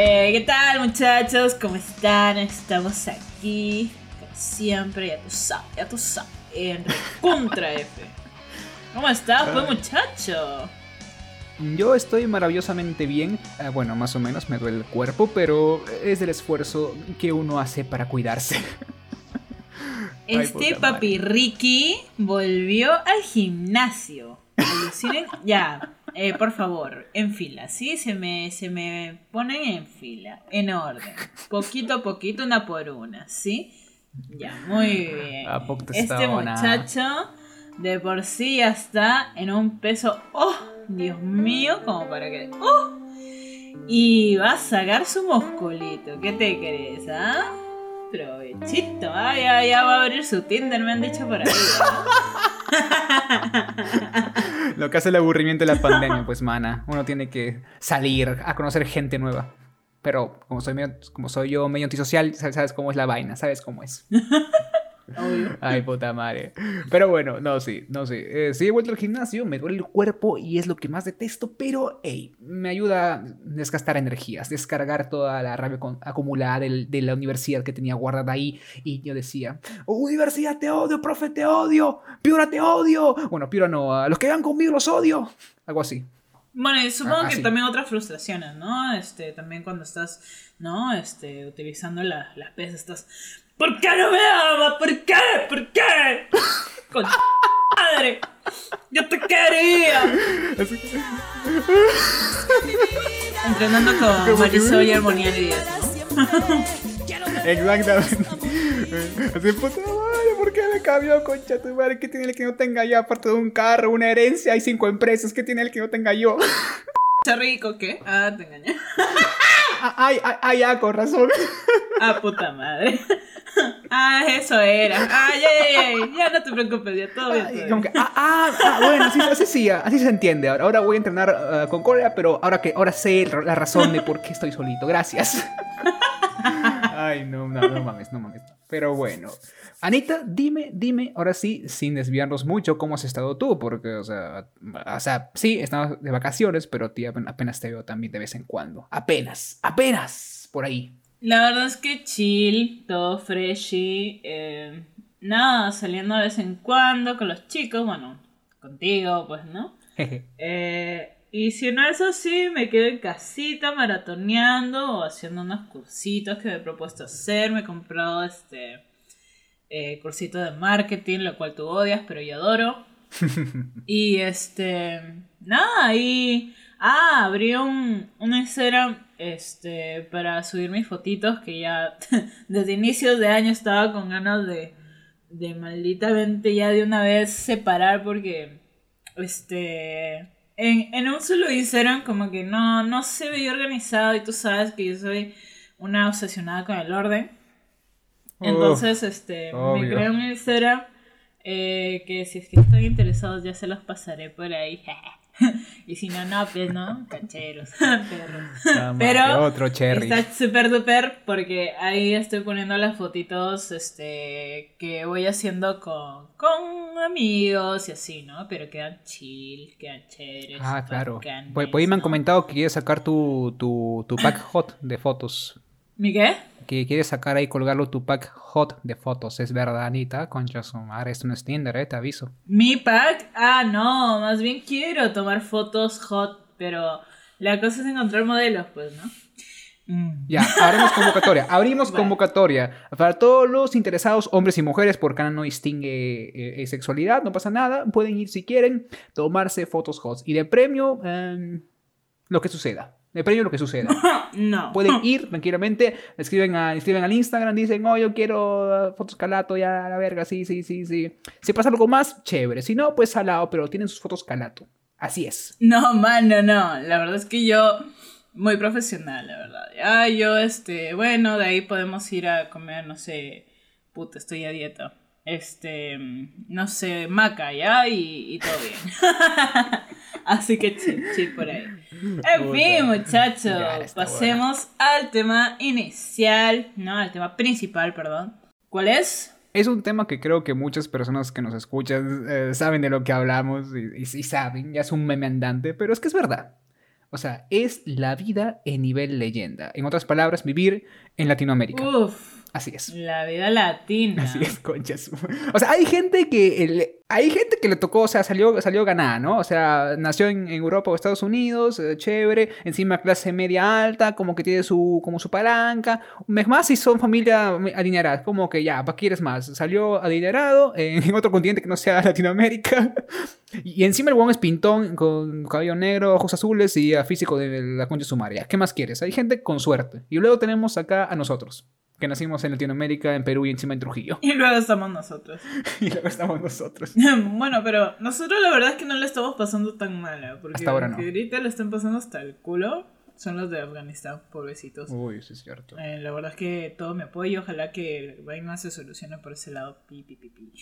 Eh, ¿Qué tal muchachos? ¿Cómo están? Estamos aquí, como siempre, ya tú sabes, ya tú sabes, en Contra F. ¿Cómo estás, pues muchacho? Yo estoy maravillosamente bien, eh, bueno, más o menos me duele el cuerpo, pero es el esfuerzo que uno hace para cuidarse. Ay, Este puta papi Ricky volvió al gimnasio. Ya, eh, por favor, en fila, ¿sí? Se me, se me ponen en fila, en orden. Poquito a poquito, una por una, ¿sí? Ya, muy bien. A poco te Este muchacho de por sí ya está en un peso, oh, Dios mío, como para que... ¡Oh! Y va a sacar su musculito, ¿qué te crees, ah? Provechito, ah, ya, ya va a abrir su Tinder, me han dicho por ahí. Lo que hace el aburrimiento de la pandemia, pues mana, uno tiene que salir a conocer gente nueva. Pero como soy, medio- como soy yo medio antisocial, sabes cómo es la vaina, sabes cómo es. Obvio. Ay, puta madre. Pero bueno, no, sí, no, sí. Eh, sí, he vuelto al gimnasio, me duele el cuerpo y es lo que más detesto, pero, hey, me ayuda a desgastar energías, descargar toda la rabia con- acumulada del- de la universidad que tenía guardada ahí. Y yo decía, universidad te odio, profe te odio, Piura te odio. Bueno, Piura no, a los que van conmigo los odio. Algo así. Bueno, y supongo Ah, que también otras frustraciones, ¿no? Este, también cuando estás, ¿no? Este, utilizando la- las pesas, estás. ¿Por qué no me amas? ¿Por qué? ¿Por qué? Con madre. Yo te quería. Así que- Entrenando con Marisol y Armonía Díaz, ¿no? Exactamente. Así, puta madre, ¿por qué me cambió, concha tu madre? ¿Qué tiene el que no tenga yo? Aparte de un carro, una herencia, hay cinco empresas. ¿Qué tiene el que no tenga yo? ¿Está rico qué? Ah, te engañé. Ah, Ay, ay, ay, ya, con razón. Ah, puta madre. Ah, eso era. Ah, ya, ya, ya, no te preocupes, ya todo bien. todo Ay, bien. como que, ah, ah, ah, bueno, así, así sí, así se entiende. Ahora, ahora voy a entrenar ah, con Corea, pero ahora que ahora sé la razón de por qué estoy solito. Gracias. Ay, no, no, no mames, no mames. Pero bueno. Anita, dime, dime, ahora sí, sin desviarnos mucho, ¿cómo has estado tú? Porque, o sea, o sea, sí, estamos de vacaciones, pero tía, apenas te veo también de vez en cuando. Apenas, apenas, por ahí. La verdad es que chill, todo freshy. eh, nada, saliendo de vez en cuando con los chicos, bueno, contigo, pues, ¿no? Eh, y si no es así, me quedo en casita maratoneando o haciendo unos cursitos que me he propuesto hacer. Me he comprado este eh, cursito de marketing, lo cual tú odias, pero yo adoro. y este, nada, y... Ah, abrí un, un Instagram este, para subir mis fotitos que ya desde inicios de año estaba con ganas de, de malditamente ya de una vez separar porque este en, en un solo Instagram como que no, no se veía organizado y tú sabes que yo soy una obsesionada con el orden. Entonces, este, me obvio. creé un Instagram eh, que si es que están interesados ya se los pasaré por ahí. y si no, no, pues no, cancheros, perros. Pero otro cherry. Está súper duper porque ahí estoy poniendo las fotitos este, que voy haciendo con, con amigos y así, ¿no? Pero quedan chill, quedan chéveres. Ah, claro. Por, por ahí me han comentado que quieres sacar tu, tu, tu pack hot de fotos. ¿Mi qué? Que quieres sacar ahí, colgarlo tu pack hot de fotos. Es verdad, Anita. Concha su madre, esto no es Tinder, eh, te aviso. Mi pack, ah, no, más bien quiero tomar fotos hot, pero la cosa es encontrar modelos, pues, ¿no? Mm. Ya, abrimos convocatoria. Abrimos Vale. convocatoria. Para todos los interesados, hombres y mujeres, porque no distingue eh, eh, sexualidad, no pasa nada. Pueden ir si quieren, tomarse fotos hot. Y de premio, em, lo que suceda. De premio, lo que suceda. No. Pueden ir tranquilamente, escriben, a, escriben al Instagram, dicen, oh, yo quiero uh, fotos calato, ya, a la verga, sí, sí, sí, sí. Si pasa algo más, chévere. Si no, pues salado, pero tienen sus fotos calato. Así es. No, mano, no. La verdad es que yo, muy profesional, la verdad. Ah, yo, este, bueno, de ahí podemos ir a comer, no sé, puta, estoy a dieta. Este, no sé, maca, ¿ya? Y, y todo bien. Así que chill, chill por ahí. En fin, muchachos, pasemos al tema inicial, no, al tema principal, perdón. ¿Cuál es? es un tema que creo que muchas personas que nos escuchan eh, saben de lo que hablamos y, y, y saben, ya es un meme andante, pero es que es verdad. O sea, es la vida en nivel leyenda. En otras palabras, vivir en Latinoamérica. Uf. Así es. La vida latina. Así es, conchas. O sea, hay gente que el- hay gente que le tocó, o sea, salió, salió ganada, ¿no? O sea, nació en, en Europa o Estados Unidos, eh, chévere, encima clase media alta, como que tiene su, como su palanca. Más, si son familia adinerada, como que ya, ¿para qué quieres más? Salió adinerado en, en otro continente que no sea Latinoamérica. Y encima el guan es pintón, con cabello negro, ojos azules y a físico de la concha sumaria. ¿Qué más quieres? Hay gente con suerte. Y luego tenemos acá a nosotros, que nacimos en Latinoamérica, en Perú y encima en Trujillo. Y luego estamos nosotros. Y luego estamos nosotros. bueno, pero nosotros la verdad es que no le estamos pasando tan mal. ¿eh? Porque Hasta ahora no. ahorita le están pasando hasta el culo son los de Afganistán, pobrecitos. Uy, eso es cierto. Eh, la verdad es que todo mi apoyo. Ojalá que la vaina se solucione por ese lado. Pi, pi, pi, pi.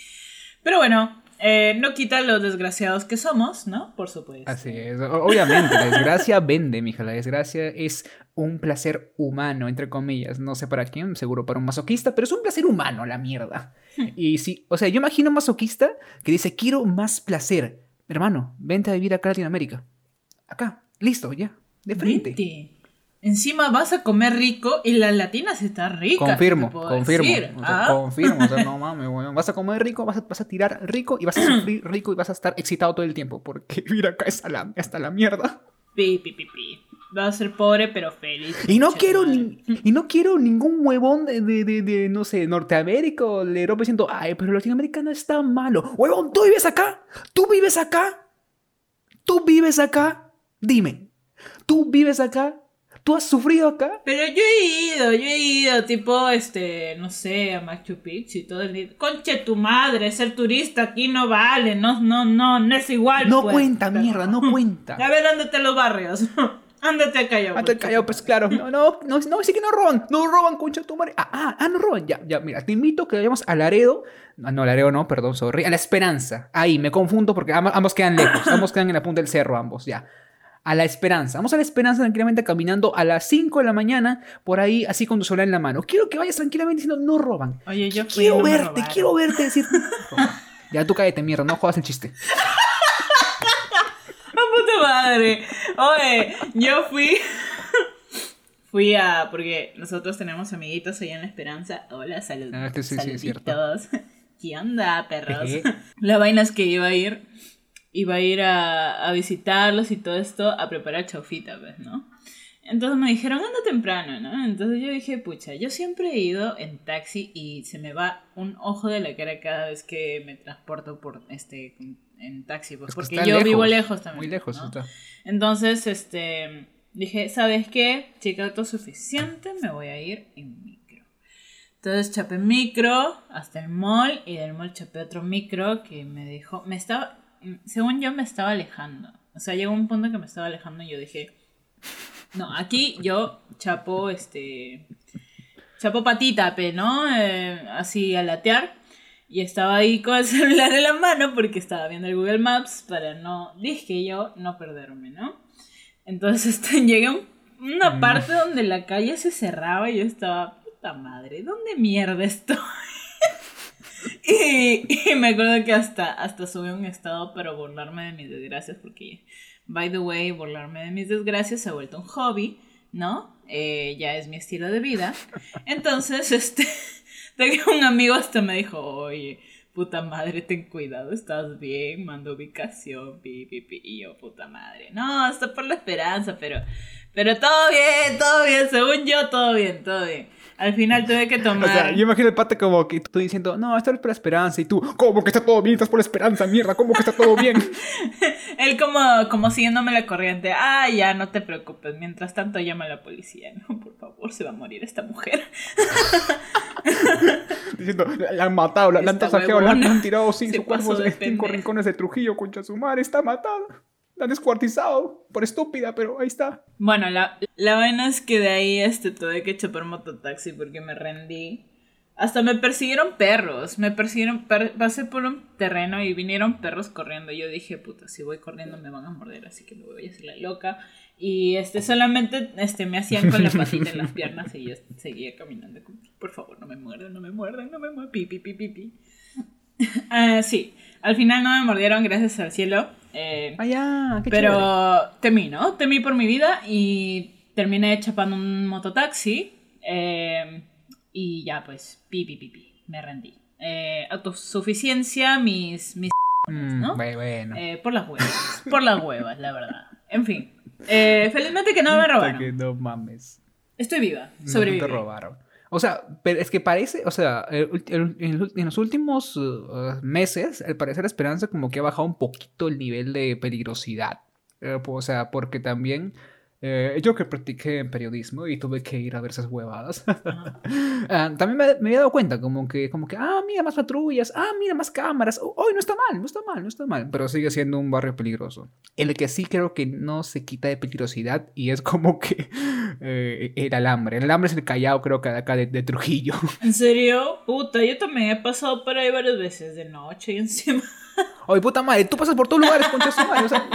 Pero bueno, eh, no quita los desgraciados que somos, ¿no? Por supuesto. Así es. Obviamente, la desgracia vende, mija. La desgracia es un placer humano, entre comillas. No sé para quién, seguro para un masoquista, pero es un placer humano, la mierda. Y sí, o sea, yo imagino un masoquista que dice, quiero más placer. Hermano, vente a vivir acá a Latinoamérica. Acá, listo, ya. De frente. Vente. Encima vas a comer rico y las latinas están ricas. Confirmo, confirmo. decir. O sea, Ah, confirmo. O sea, no mames, weón. Vas a comer rico, vas a, vas a tirar rico y vas a sufrir rico y vas a estar excitado todo el tiempo. Porque vivir acá es a la, hasta la mierda. Pi, pi, pi, pi. Vas a ser pobre pero feliz. Y no quiero ni- y no quiero ningún huevón de, de, de, de, no sé, Norteamérica o de Europa diciendo, ay, pero Latinoamérica no está malo. Huevón, ¿tú vives acá? ¿Tú vives acá? ¿Tú vives acá? Dime, ¿tú vives acá? ¿Tú has sufrido acá? Pero yo he ido, yo he ido, tipo, este, no sé, a Machu Picchu y todo el día. Conche tu madre, ser turista aquí no vale, no, no, no, no es igual. No pues. cuenta, mierda, no cuenta. A ver, ándate a los barrios. ándate a Callao. Ante el Callao, pues claro. No, no, no, no, sí que no roban. No roban, concha tu madre. Ah, ah, ah, no roban. Ya, ya, mira, te invito a que vayamos a Laredo. No, no, Laredo no, perdón, sorry. A La Esperanza. Ahí, me confundo porque ambos, ambos quedan lejos. Ambos quedan en la punta del cerro, ambos, ya. A La Esperanza. Vamos a La Esperanza tranquilamente caminando a las 5 de la mañana, por ahí, así con tu celular en la mano. Quiero que vayas tranquilamente diciendo, no roban. Oye, yo fui, Quiero no verte, quiero verte decir. Ya tú cállate, mierda, no jodas el chiste. ¡Ah, puta madre! Oye, yo fui. Fui a. Porque nosotros tenemos amiguitos allá en La Esperanza. Hola, saludos. Ah, sí, sí, sí, es cierto. Saluditos. ¿Qué onda, perros? La vaina es que iba a ir. Iba a ir a, a visitarlos y todo esto a preparar chaufita, pues, ¿no? Entonces me dijeron, anda temprano, ¿no? Entonces yo dije, pucha, yo siempre he ido en taxi y se me va un ojo de la cara cada vez que me transporto por este en taxi, pues, Es que porque yo vivo lejos también. Muy lejos ¿no? está. Entonces, este, dije, ¿sabes qué? Chica autosuficiente, me voy a ir en micro. Entonces chapé micro hasta el mall y del mall chapé otro micro que me dejó, me estaba, según yo me estaba alejando. O sea, llegó un punto que me estaba alejando y yo dije, no, aquí yo chapo, este, chapo patita, ¿no? Eh, así a latear. Y estaba ahí con el celular en la mano porque estaba viendo el Google Maps para no, dije yo, no perderme, ¿no? Entonces este, llegué a un- una Mm. parte donde la calle se cerraba y yo estaba, puta madre, ¿dónde mierda estoy? Y, me acuerdo que hasta, hasta subí un estado para burlarme de mis desgracias porque, by the way, burlarme de mis desgracias se ha vuelto un hobby, ¿no? Eh, ya es mi estilo de vida. Entonces, este, un amigo hasta me dijo, oye, puta madre, ten cuidado, estás bien, mando ubicación, pi, pi, pi, y yo, puta madre. No, está por la esperanza, pero, pero todo bien, todo bien, según yo, todo bien, todo bien. Al final tuve que O tomar... sea, yo imagino el pata como que tú diciendo, no, esto es por la esperanza. Y tú, ¿cómo que está todo bien? Estás por la esperanza, mierda. ¿Cómo que está todo bien? Él como, como siguiéndome la corriente. Ah, ya, no te preocupes. Mientras tanto llama a la policía. No, por favor, se va a morir esta mujer. Diciendo, la, han matado, la, la han tasajeado, la, han- huevona la han tirado cinco se pasó cuerpos de cinco rincones de Trujillo, concha su madre, está matada. La descuartizado por estúpida, pero ahí está. Bueno, la, la vaina es que de ahí este, tuve que chapar mototaxi porque me rendí. Hasta me persiguieron perros. Me persiguieron, per- pasé por un terreno y vinieron perros corriendo. Yo dije, puta, si voy corriendo me van a morder, así que me voy a hacer la loca. Y este, solamente este, me hacían con la patita en las piernas y yo seguía caminando. Por favor, no me muerdan, no me muerdan, no me muerdan. Pi, pi, pi, pi, pi. Ah, sí, al final no me mordieron, gracias al cielo. Eh, Ah, qué pero chévere. temí, ¿no? Temí por mi vida y terminé chapando un mototaxi. eh, y ya, pues, pi, pi, pi, pi. Me rendí. Eh, autosuficiencia, mis, mis Mm, ¿no? Bueno, eh, por las huevas. Por las huevas, la verdad. En fin. Felizmente que no me robaron. que no mames. Estoy viva. No Sobreviví. te robaron. O sea, pero es que parece, o sea, en, los últimos uh, meses, al parecer Esperanza como que ha bajado un poquito el nivel de peligrosidad. Eh, o sea, porque también eh, yo que practiqué en periodismo y tuve que ir a ver esas huevadas. Ah, también me, me había dado cuenta, como que, como que, ah, mira, más patrullas, ah, mira, más cámaras, hoy no está mal, no está mal, no está mal, pero sigue siendo un barrio peligroso. El que sí creo que no se quita de peligrosidad y es como que eh, el alambre. El alambre es el callao, creo que de acá de, de Trujillo. ¿En serio? Puta, yo también he pasado por ahí varias veces de noche y encima. Oye, puta madre, tú pasas por todos lugares, concha su madre, o sea,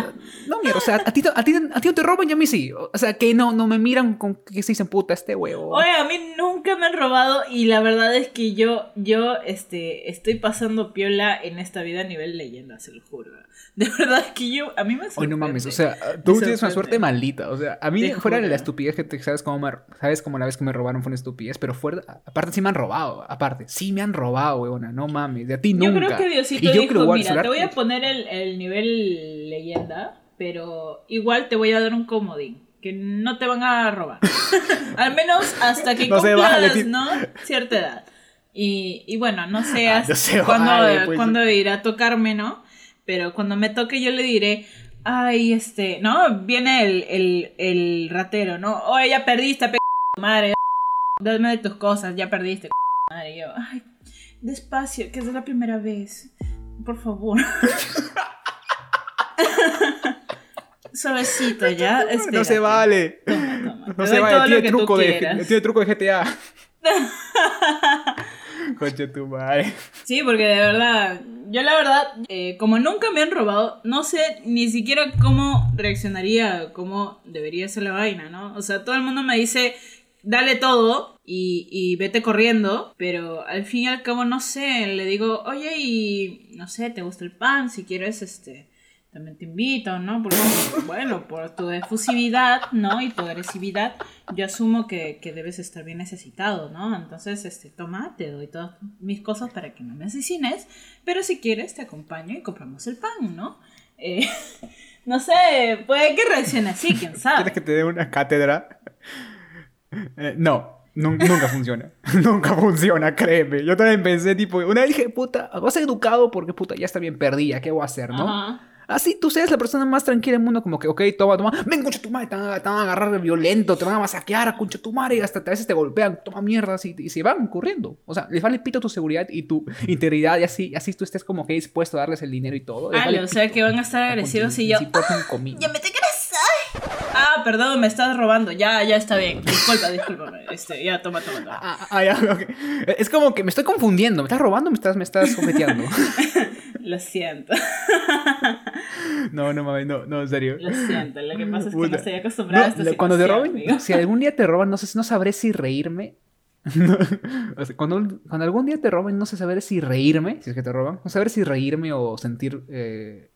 no, mierda, o sea, a ti, a ti, a ti no te roban y a mí sí. O sea, que no, no me miran con que se dicen puta este huevo. Oye, a mí nunca me han robado y la verdad es que yo, yo, este, estoy pasando piola en esta vida a nivel leyenda, se lo juro. De verdad es que yo, a mí me Oye, no mames, o sorprende. sea, tú tienes una sorprende. suerte maldita. O sea, a mí Te fuera de la estupidez que te, sabes cómo me, sabes cómo la vez que me robaron fue una estupidez, pero fuera, aparte sí me han robado, aparte, sí me han robado, weona, no mames, de a ti Yo nunca. creo que Diosito y yo dijo, creo mira, celular- te voy a poner el, el nivel leyenda, pero igual te voy a dar un comodín, que no te van a robar. Al menos hasta que No cumplas, vale, ¿no? Cierta edad. Y, y bueno, no sé Ah, hasta no se cuándo, vale, pues. cuándo irá a tocarme, ¿no? Pero cuando me toque yo le diré, ay, este, ¿no? Viene el, el, el ratero, ¿no? Oye, ya perdiste, pe madre, dame de tus cosas, ya perdiste, madre. Y yo, ay, despacio, que es la primera vez. Por favor. Suavecito, ya. no se vale. Toma, toma. No Te se vale, tiene truco, de, tiene truco de GTA. Concha tu madre. Sí, porque de verdad, yo la verdad, eh, como nunca me han robado, no sé ni siquiera cómo reaccionaría, cómo debería ser la vaina, ¿no? O sea, todo el mundo me dice, dale todo y, y vete corriendo, pero al fin y al cabo no sé, le digo, oye, y no sé, ¿te gusta el pan? Si quieres, este... También te invito, ¿no? Porque, bueno, por tu efusividad, ¿no? Y tu agresividad, yo asumo que, que debes estar bien necesitado, ¿no? Entonces, este, toma, te doy todas mis cosas para que no me asesines, pero si quieres te acompaño y compramos el pan, ¿no? Eh, no sé, puede que reaccione así, quién ¿Quieres sabe. que te dé una cátedra? Eh, no. nun- Nunca funciona. Nunca funciona, créeme. Yo también pensé, tipo, una vez dije, puta, vas educado porque, puta, ya está bien perdida, ¿qué voy a hacer, no? Ajá. Así tú seas la persona más tranquila del mundo, como que, ok, toma, toma, ven, concha tu madre, te van, a, te van a agarrar violento, te van a masacrear, concha tu madre, y hasta a veces te golpean, toma mierdas y, y se van corriendo. O sea, les vale pito tu seguridad y tu integridad, y así, así tú estés como que dispuesto a darles el dinero y todo. Ah, vale o sea que van a estar agresivos y yo. Comino. ¡Ya me te crees! Ah, perdón, me estás robando. Ya, ya está bien. Disculpa, disculpa. Este, ya, toma, toma, toma. Ah, ah, ya, ok. Es como que me estoy confundiendo. ¿Me estás robando o me estás, me estás cometeando? Lo siento, no, no mames, no, no, en serio. lo siento. Lo que pasa es que Puta. no estoy acostumbrada a No, esta le- cuando te situación, roben, amigo. si algún día te roban, no sé, no sabré si reírme. No, o sea, cuando, cuando algún día te roben, no sé saber si reírme, si es que te roban, no saber si reírme o sentir eh,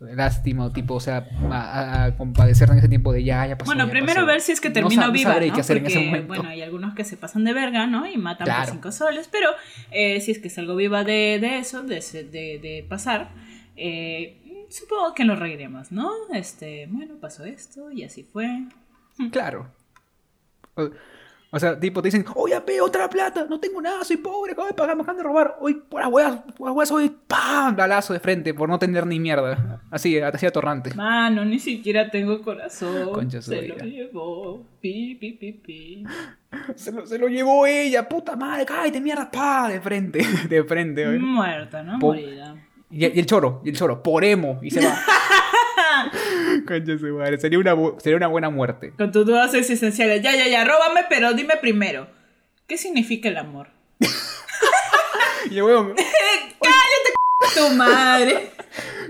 lástima o tipo, o sea, a, compadecer en ese tiempo de ya, ya pasó. Bueno, ya primero pasó. ver si es que No termino no viva, ¿no? qué hacer en ese Porque, momento. bueno, hay algunos que se pasan de verga, ¿no? Y matan Claro. por cinco soles, pero eh, si es que salgo viva de, de eso, de, de pasar, eh, supongo que nos reiremos, ¿no? Este, bueno, pasó esto y así fue. Claro. O, sea, tipo, te dicen, oye, pe, otra plata, no tengo nada, soy pobre, acabo de pagar, me acaban de robar. Hoy, por las huevas, por las huevas, hoy, ¡pam! Balazo de frente por no tener ni mierda. Así, así atorrante. Mano, ni siquiera tengo corazón. Concha se lo llevó. Pi, pi, pi, pi. Se lo, se lo llevó ella, puta madre, cállate mierda, pa, de frente, de frente, oye. Muerta, ¿no? Po- Morida. Y, y el choro, y el choro, por emo, y se va. Concha su madre, sería una, bu- sería una buena muerte. Con tus dudas existenciales. Ya, ya, ya, róbame, pero dime primero. ¿Qué significa el amor? Y el huevón, Tu madre.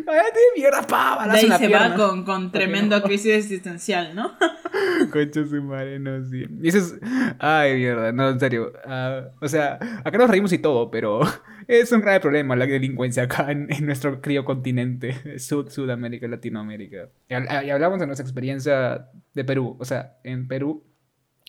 Cállate, mierda, pa, De ahí la se pierna. va con, con tremendo crisis existencial, ¿no? Concha su madre, no, sí. Y eso es. Ay, mierda, no, en serio. Ah, o sea, acá nos reímos y todo, pero es un grave problema la delincuencia acá en, en nuestro crío continente, Sud, Sudamérica, Latinoamérica. Y hablamos de nuestra experiencia de Perú. O sea, en Perú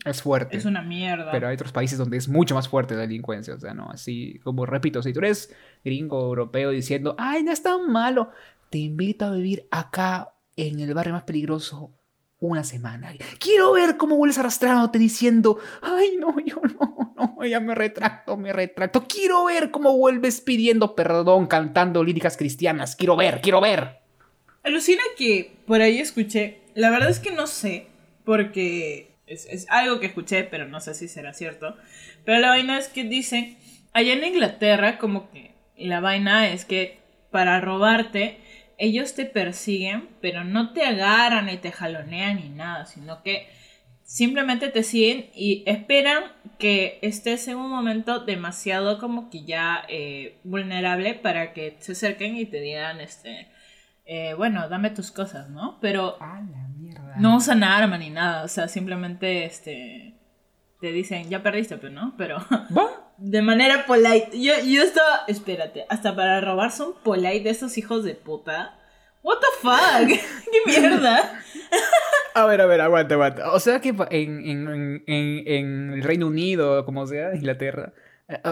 es fuerte. Es una mierda. Pero hay otros países donde es mucho más fuerte la delincuencia. O sea, no, así como repito, si tú eres gringo europeo diciendo, ay, no es tan malo, te invito a vivir acá en el barrio más peligroso una semana. Quiero ver cómo vuelves arrastrándote diciendo, ay, no, yo no, no, ya me retracto, me retracto. Quiero ver cómo vuelves pidiendo perdón cantando líricas cristianas. Quiero ver, quiero ver. Alucina que por ahí escuché, la verdad es que no sé, porque es, es algo que escuché, pero no sé si será cierto. Pero la vaina es que dicen, allá en Inglaterra como que la vaina es que para robarte, ellos te persiguen, pero no te agarran ni te jalonean ni nada, sino que simplemente te siguen y esperan que estés en un momento demasiado como que ya eh, vulnerable para que se acerquen y te digan, este, eh, bueno, dame tus cosas, ¿no? Pero A la mierda. no usan arma ni nada, o sea, simplemente, este, te dicen, ya perdiste, pero no, pero ¿Va? de manera polite. Yo, yo estaba, espérate, hasta para robar son polite de esos hijos de puta. What the fuck? ¿Qué mierda? A ver, a ver, aguanta, aguanta. O sea que en, en, en, en- el Reino Unido, como sea, Inglaterra,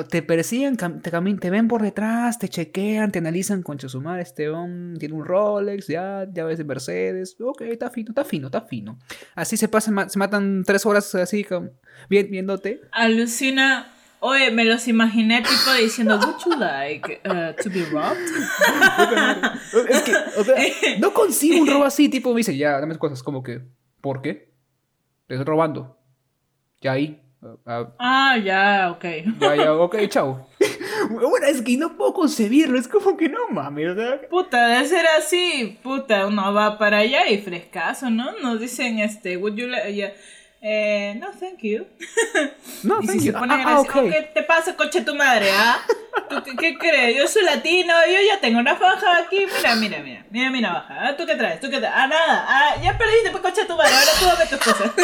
te persiguen, te, te ven por detrás, te chequean, te analizan con su madre, este hombre tiene un Rolex, ya, ya ves de Mercedes, ok, está fino, está fino, está fino. Así se pasan, se matan tres horas así, viéndote. Alucina. Oye, me los imaginé tipo diciendo, would you like uh, to be robbed? Es que, o sea, no consigo un robo así, tipo, me dice, ya, dame cosas, como que, ¿por qué? Te estoy robando. Ya ahí. Ah, Ah, ya, ok. Ya, ya, ok, chao. Bueno, es que no puedo concebirlo, es como que no mames, Puta, de ser así, puta, uno va para allá y frescaso, ¿no? Nos dicen, este, would you like, ya, eh, no, thank you. No, y thank si you. se ponen Ah, ah, así, ok. "Oh, ¿qué te pasa, coche tu madre, ah? ¿Tú qué, qué crees? Yo soy latino, yo ya tengo una faja aquí, mira, mira, mira, mira mi navaja. Ah, ¿Tú qué traes? ¿Tú qué traes? Ah, nada, ah, ya perdiste, pues, coche tu madre, ahora tú dame tus cosas.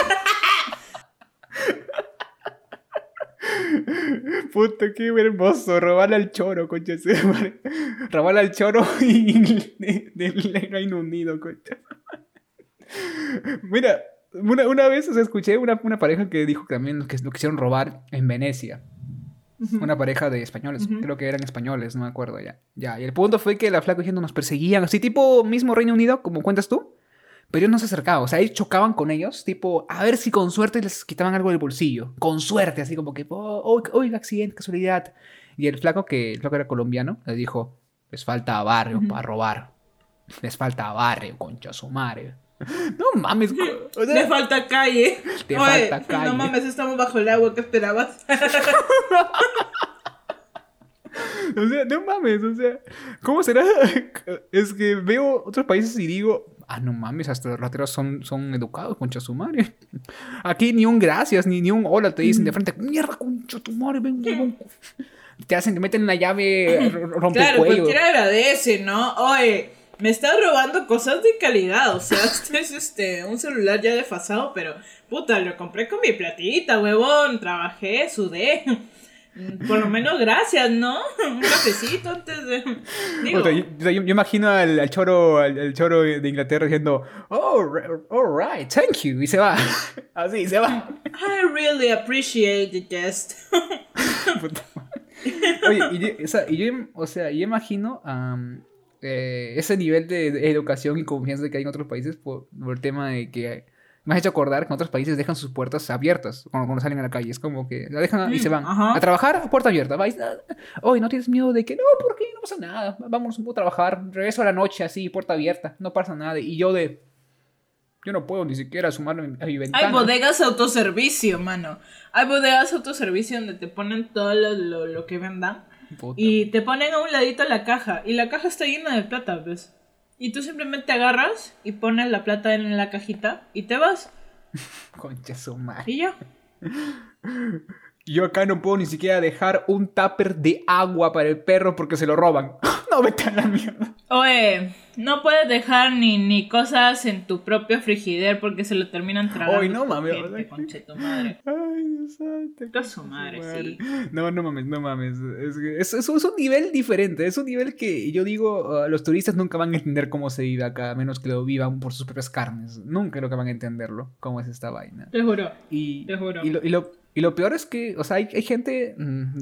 Puta, qué hermoso, robarle al choro, concha. Robarle al choro y de- del Reino Unido, concha. Mira, una, una vez o sea, escuché una, una pareja que dijo que también que lo quisieron robar en Venecia. Una pareja de españoles, creo que eran españoles, no me acuerdo ya. Ya, y el punto fue que la flaca diciendo nos perseguían, así tipo mismo Reino Unido, como cuentas tú. Pero ellos no se acercaban, o sea, ellos chocaban con ellos, tipo, a ver si con suerte les quitaban algo del bolsillo. Con suerte, así como que, oh, oh, oiga, accidente, casualidad. Y el flaco, que el flaco era colombiano, le dijo, les falta barrio para robar. Les falta barrio, concha su madre. No mames, o sea, Le falta calle. Te Oye, falta calle. No mames, estamos bajo el agua, ¿qué esperabas? O sea, no mames, o sea, ¿cómo será? Es que veo otros países y digo, ah, no mames, hasta los rateros son, son educados, concha su madre. Aquí ni un gracias, ni, ni un hola te dicen de frente, mierda, concha tu madre, ven, ven. Te hacen, te meten la llave, r- Claro, cualquiera agradece, ¿no? Oye, me estás robando cosas de calidad. O sea, este es este, un celular ya desfasado, pero puta, lo compré con mi platita, huevón. Trabajé, sudé. Mm, Por lo menos gracias, ¿no? Un cafecito antes de. Digo, O sea, yo, imagino al, al choro al, al choro de Inglaterra diciendo, oh, all right, thank you, y se va. Así, se va. I really appreciate the guest. Oye, y yo, o sea, yo, o sea, yo imagino eh, ese nivel de, de educación y confianza que hay en otros países por, por el tema de que me has hecho acordar que en otros países dejan sus puertas abiertas cuando, cuando salen a la calle. Es como que la dejan y se van. Ajá. A trabajar, puerta abierta. Vais, ah, Oye, ¿no tienes miedo de que no? ¿Por qué? No pasa nada. Vamos un poco a trabajar. Regreso a la noche así, puerta abierta. No pasa nada. Y yo de... Yo no puedo ni siquiera sumarme a mi ventana. Hay bodegas autoservicio, mano. Hay bodegas autoservicio donde te ponen todo lo, lo, lo que vendan. Puta. Y te ponen a un ladito la caja. Y la caja está llena de plata, ¿ves? Y tú simplemente agarras y pones la plata en la cajita y te vas. Concha su madre. Y ya. Yo acá no puedo ni siquiera dejar un tupper de agua para el perro porque se lo roban. No, vete a la mierda. Oye, no puedes dejar ni, ni cosas en tu propio frigider porque se lo terminan tragando. Oye, no. Ay, Dios santo. Toda su madre, sí. No, no mames, no mames. Es, es, es- es un nivel diferente. Es un nivel que yo digo, uh, los turistas nunca van a entender cómo se vive acá, a menos que lo vivan por sus propias carnes. Nunca creo que van a entenderlo, cómo es esta vaina. Te juro. Y, Te juro. y, lo, y, lo, y lo peor es que, o sea, hay, gente mm,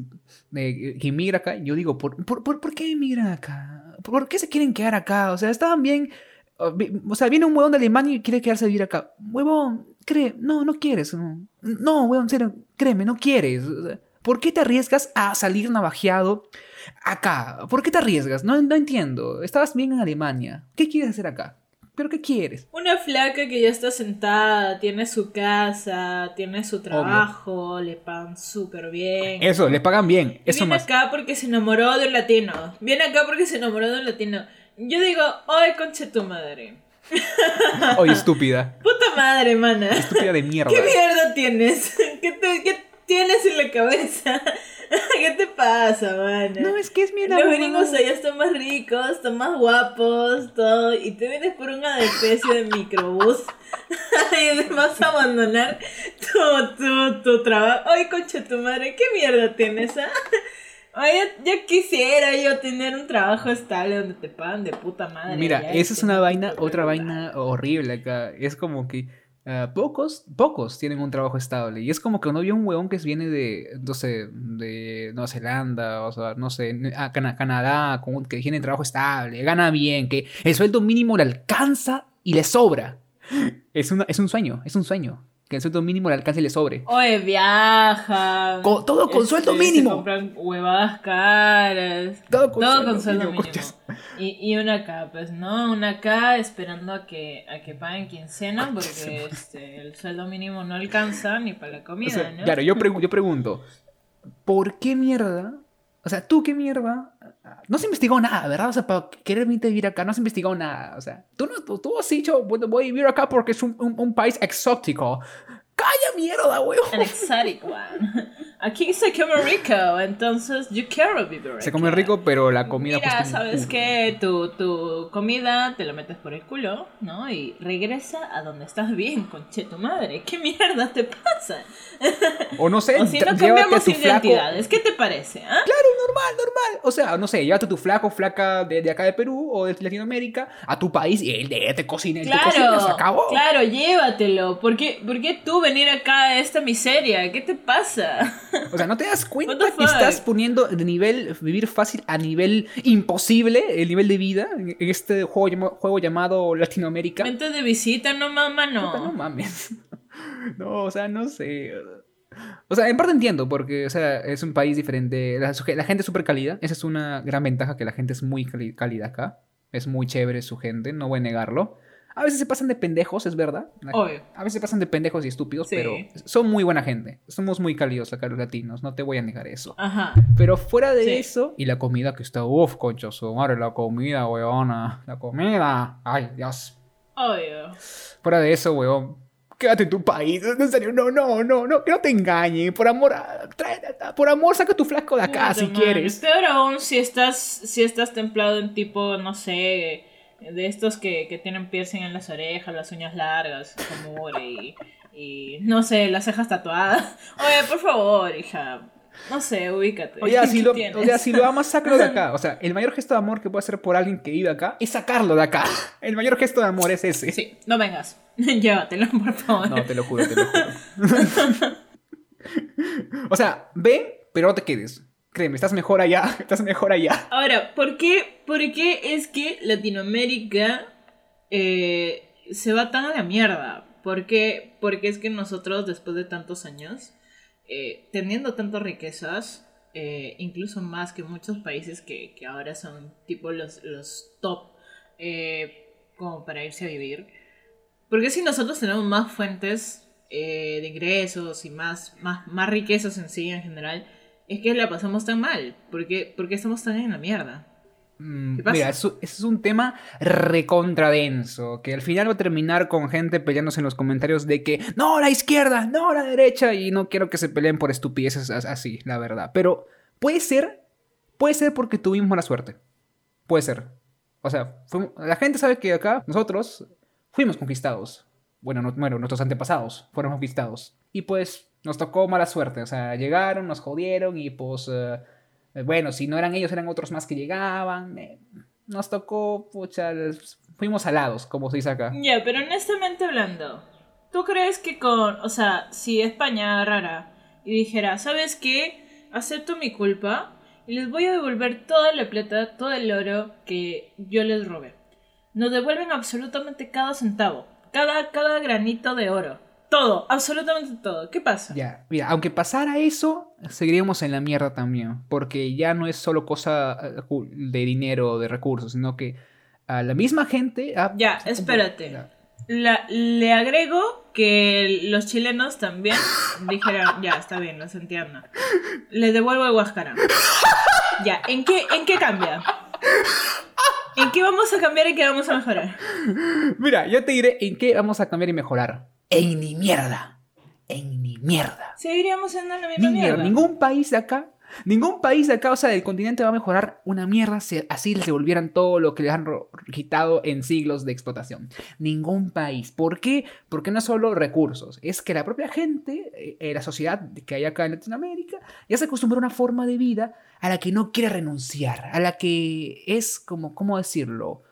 que inmigra acá. Yo digo, ¿por, por, por, por qué inmigran acá? ¿Por qué se quieren quedar acá? O sea, estaban bien. o sea, viene un huevón de Alemania y quiere quedarse a vivir acá. Huevón, cree, no, no quieres. No, no huevón, serio, créeme, no quieres. ¿Por qué te arriesgas a salir navajeado acá? ¿Por qué te arriesgas? No, no entiendo. Estabas bien en Alemania. ¿Qué quieres hacer acá? ¿Pero qué quieres? Una flaca que ya está sentada, tiene su casa, tiene su trabajo, le pagan súper bien. Eso, le pagan bien. Eso viene más. acá porque se enamoró de un latino. Viene acá porque se enamoró de un latino. Yo digo, ay, conche tu madre. Oye, estúpida. Puta madre, mana. Estúpida de mierda. ¿Qué mierda tienes? ¿Qué, te- qué tienes en la cabeza? ¿Qué te pasa, mana? No, es que es mi Los gringos allá están más ricos, están más guapos, todo, y te vienes por una especie de microbús y vas a abandonar tu, tu, tu trabajo. Ay, concha tu madre, ¿qué mierda tienes, ah? Ay, ya, ya quisiera yo tener un trabajo estable donde te pagan de puta madre. Mira, esa es una vaina, otra vaina horrible acá. Es como que ah, pocos, pocos tienen un trabajo estable. Y es como que uno vio un huevón que viene de, no sé, de Nueva Zelanda, o sea, no sé, a Cana- Canadá, que tiene trabajo estable, gana bien, que el sueldo mínimo le alcanza y le sobra. Es, es un sueño, es un sueño. Que el sueldo mínimo le alcance y le sobre. Oye, viajan. Con- todo con sueldo se mínimo. compran huevadas caras. Todo con Todo sueldo con sueldo mínimo. Y, y una acá, pues, ¿no? Una acá esperando a que, a que paguen quincena porque este, el sueldo mínimo no alcanza ni para la O comida, sea, ¿no? Claro, yo, pregu- yo pregunto, ¿por qué mierda? O sea, ¿tú qué mierda? No has investigado nada, ¿verdad? O sea, para querer vivir acá, no has investigado nada. O sea, tú, no, tú, has dicho, voy a vivir acá porque es un, país exótico. ¡Calla mierda, weón! Aquí se come rico, entonces yo quiero vivir Se aquí. come rico, pero la comida Mira, cuesta ¿sabes qué? Tu, tu comida te la metes por el culo, ¿no? Y regresa a donde estás bien, conche tu madre. ¿Qué mierda te pasa? O no sé, O si no cambiamos tu flaco. identidades, ¿qué te parece? ah? Claro, normal, normal. O sea, no sé, llévate tu flaco, flaca de, de acá de Perú o de Latinoamérica a tu país y él te cocina, él te cocina, se Claro, acabó. claro, llévatelo. ¿Por qué, por qué tú venir acá a esta miseria? ¿Qué te pasa? O sea, ¿no te das cuenta que estás poniendo de nivel vivir fácil a nivel imposible el nivel de vida en este juego, llama- juego llamado Latinoamérica? Vente de visita, no mamá, no no. mames. No, o sea, no sé. O sea, en parte entiendo, porque, o sea, es un país diferente. La, la gente es súper cálida. Esa es una gran ventaja, que la gente es muy cálida acá. Es muy chévere su gente, no voy a negarlo. A veces se pasan de pendejos, es verdad. Obvio. A veces se pasan de pendejos y estúpidos, Sí. pero son muy buena gente. Somos muy cálidos acá los latinos, no te voy a negar eso. Ajá. Pero fuera de Sí. eso, y la comida que está, uff, concha su madre, la comida, weona. La comida. Ay, Dios. Obvio. Fuera de eso, weón. Quédate en tu país. En serio, no, no, no, no, que no te engañen. Por amor, trae- por amor, saca tu flaco de acá si quieres. Peor aún si estás, si estás templado en tipo, no sé, de estos que, que tienen piercing en las orejas, las uñas largas, como y, y no sé, las cejas tatuadas. Oye, por favor, hija. No sé, ubícate. Oye, si ¿Qué lo, tienes? o sea, si lo amas, sácalo de acá. O sea, el mayor gesto de amor que puede hacer por alguien que vive acá es sacarlo de acá. El mayor gesto de amor es ese. Sí, no vengas. Llévatelo, por favor. No, te lo juro, te lo juro. o sea, ven, pero no te quedes. Créeme, estás mejor allá. Estás mejor allá. Ahora, ¿por qué, por qué es que Latinoamérica eh, se va tan a la mierda? ¿Por qué? Porque es que nosotros, después de tantos años, eh, teniendo tantas riquezas, eh, incluso más que muchos países que, que ahora son tipo los, los top como para irse a vivir, porque si nosotros tenemos más fuentes de ingresos y más, más, más riquezas en sí en general, es que la pasamos tan mal. ¿Por qué, por qué estamos tan en la mierda? Mm, ¿Qué pasa? Mira, eso, eso es un tema recontradenso, que al final va a terminar con gente peleándose en los comentarios de que no, la izquierda, no, la derecha, y no quiero que se peleen por estupideces as- así, la verdad. Pero puede ser, puede ser porque tuvimos mala suerte. Puede ser. O sea, fuimos- la gente sabe que acá nosotros fuimos conquistados. Bueno, no- bueno, nuestros antepasados fueron conquistados. Y pues nos tocó mala suerte. O sea, llegaron, nos jodieron y pues... eh, bueno, si no eran ellos, eran otros más que llegaban. eh, nos tocó, pucha, fuimos alados, como se dice acá. Ya, pero honestamente hablando, ¿tú crees que con, o sea, si España agarrara y dijera, ¿sabes qué? Acepto mi culpa y les voy a devolver toda la plata, todo el oro que yo les robé. Nos devuelven absolutamente cada centavo, cada, cada granito de oro. Todo, absolutamente todo. ¿Qué pasa? Ya, mira, aunque pasara eso, seguiríamos en la mierda también, porque ya no es solo cosa eh, de dinero, de recursos, sino que a la misma gente... ha- Ya, espérate. comportado- La- le agrego que los chilenos también dijeron, ya, está bien, los entiendo. Les devuelvo el Huáscara. Ya, ¿en qué, ¿en qué cambia? ¿En qué vamos a cambiar y qué vamos a mejorar? Mira, yo te diré en qué vamos a cambiar y mejorar. En ni mierda. En ni mierda. Seguiríamos siendo la misma Ni mierda. mierda. Ningún país de acá, ningún país de acá, o sea, del continente va a mejorar una mierda si así les devolvieran todo lo que les han quitado en siglos de explotación. Ningún país. ¿Por qué? Porque no es solo recursos, es que la propia gente, eh, eh, la sociedad que hay acá en Latinoamérica, ya se acostumbró a una forma de vida a la que no quiere renunciar, a la que es como, ¿cómo decirlo?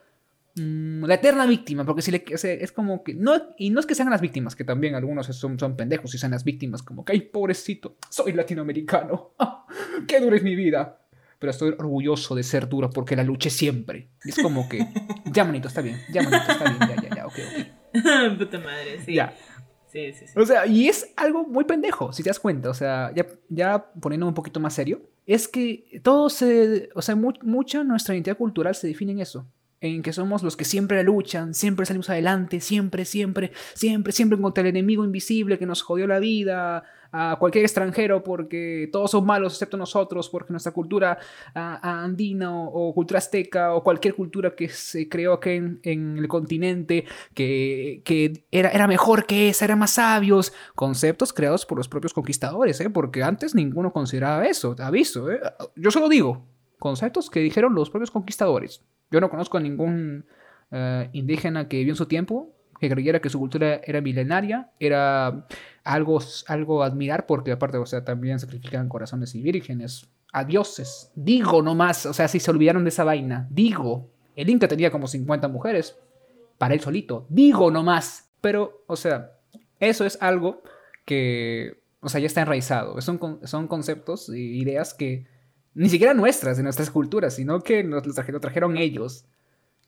Mm, la eterna víctima, porque si le, es como que, no, y no es que sean las víctimas, que también algunos son, son pendejos y sean las víctimas, como que, ay, pobrecito, soy latinoamericano, qué dura es mi vida, pero estoy orgulloso de ser duro porque la luché siempre. Es como que, ya manito, está bien, ya manito, está bien, ya, ya, ya, ok, ok. Puta madre, sí. Ya. Sí, sí, sí. O sea, y es algo muy pendejo, si te das cuenta. O sea, ya, ya poniendo un poquito más serio, es que todo se. O sea, mu- mucha nuestra identidad cultural se define en eso. En que somos los que siempre luchan, siempre salimos adelante, siempre, siempre, siempre, siempre contra el enemigo invisible que nos jodió la vida, a cualquier extranjero porque todos son malos excepto nosotros, porque nuestra cultura ah, ah, andina o, cultura azteca o cualquier cultura que se creó aquí en, el continente que, que era, era mejor que esa, eran más sabios. Conceptos creados por los propios conquistadores, ¿eh? porque antes ninguno consideraba eso, aviso. ¿eh? Yo solo digo, conceptos que dijeron los propios conquistadores. Yo no conozco a ningún eh, indígena que vivió en su tiempo que creyera que su cultura era milenaria, era algo, algo a admirar, porque aparte, o sea, también sacrifican corazones y vírgenes a dioses. Digo nomás, o sea, si se olvidaron de esa vaina, digo. El Inca tenía como 50 mujeres para él solito, digo nomás. Pero, o sea, eso es algo que, o sea, ya está enraizado. Son, son conceptos e ideas que ni siquiera nuestras, de nuestras culturas, sino que nos lo traje- lo trajeron ellos.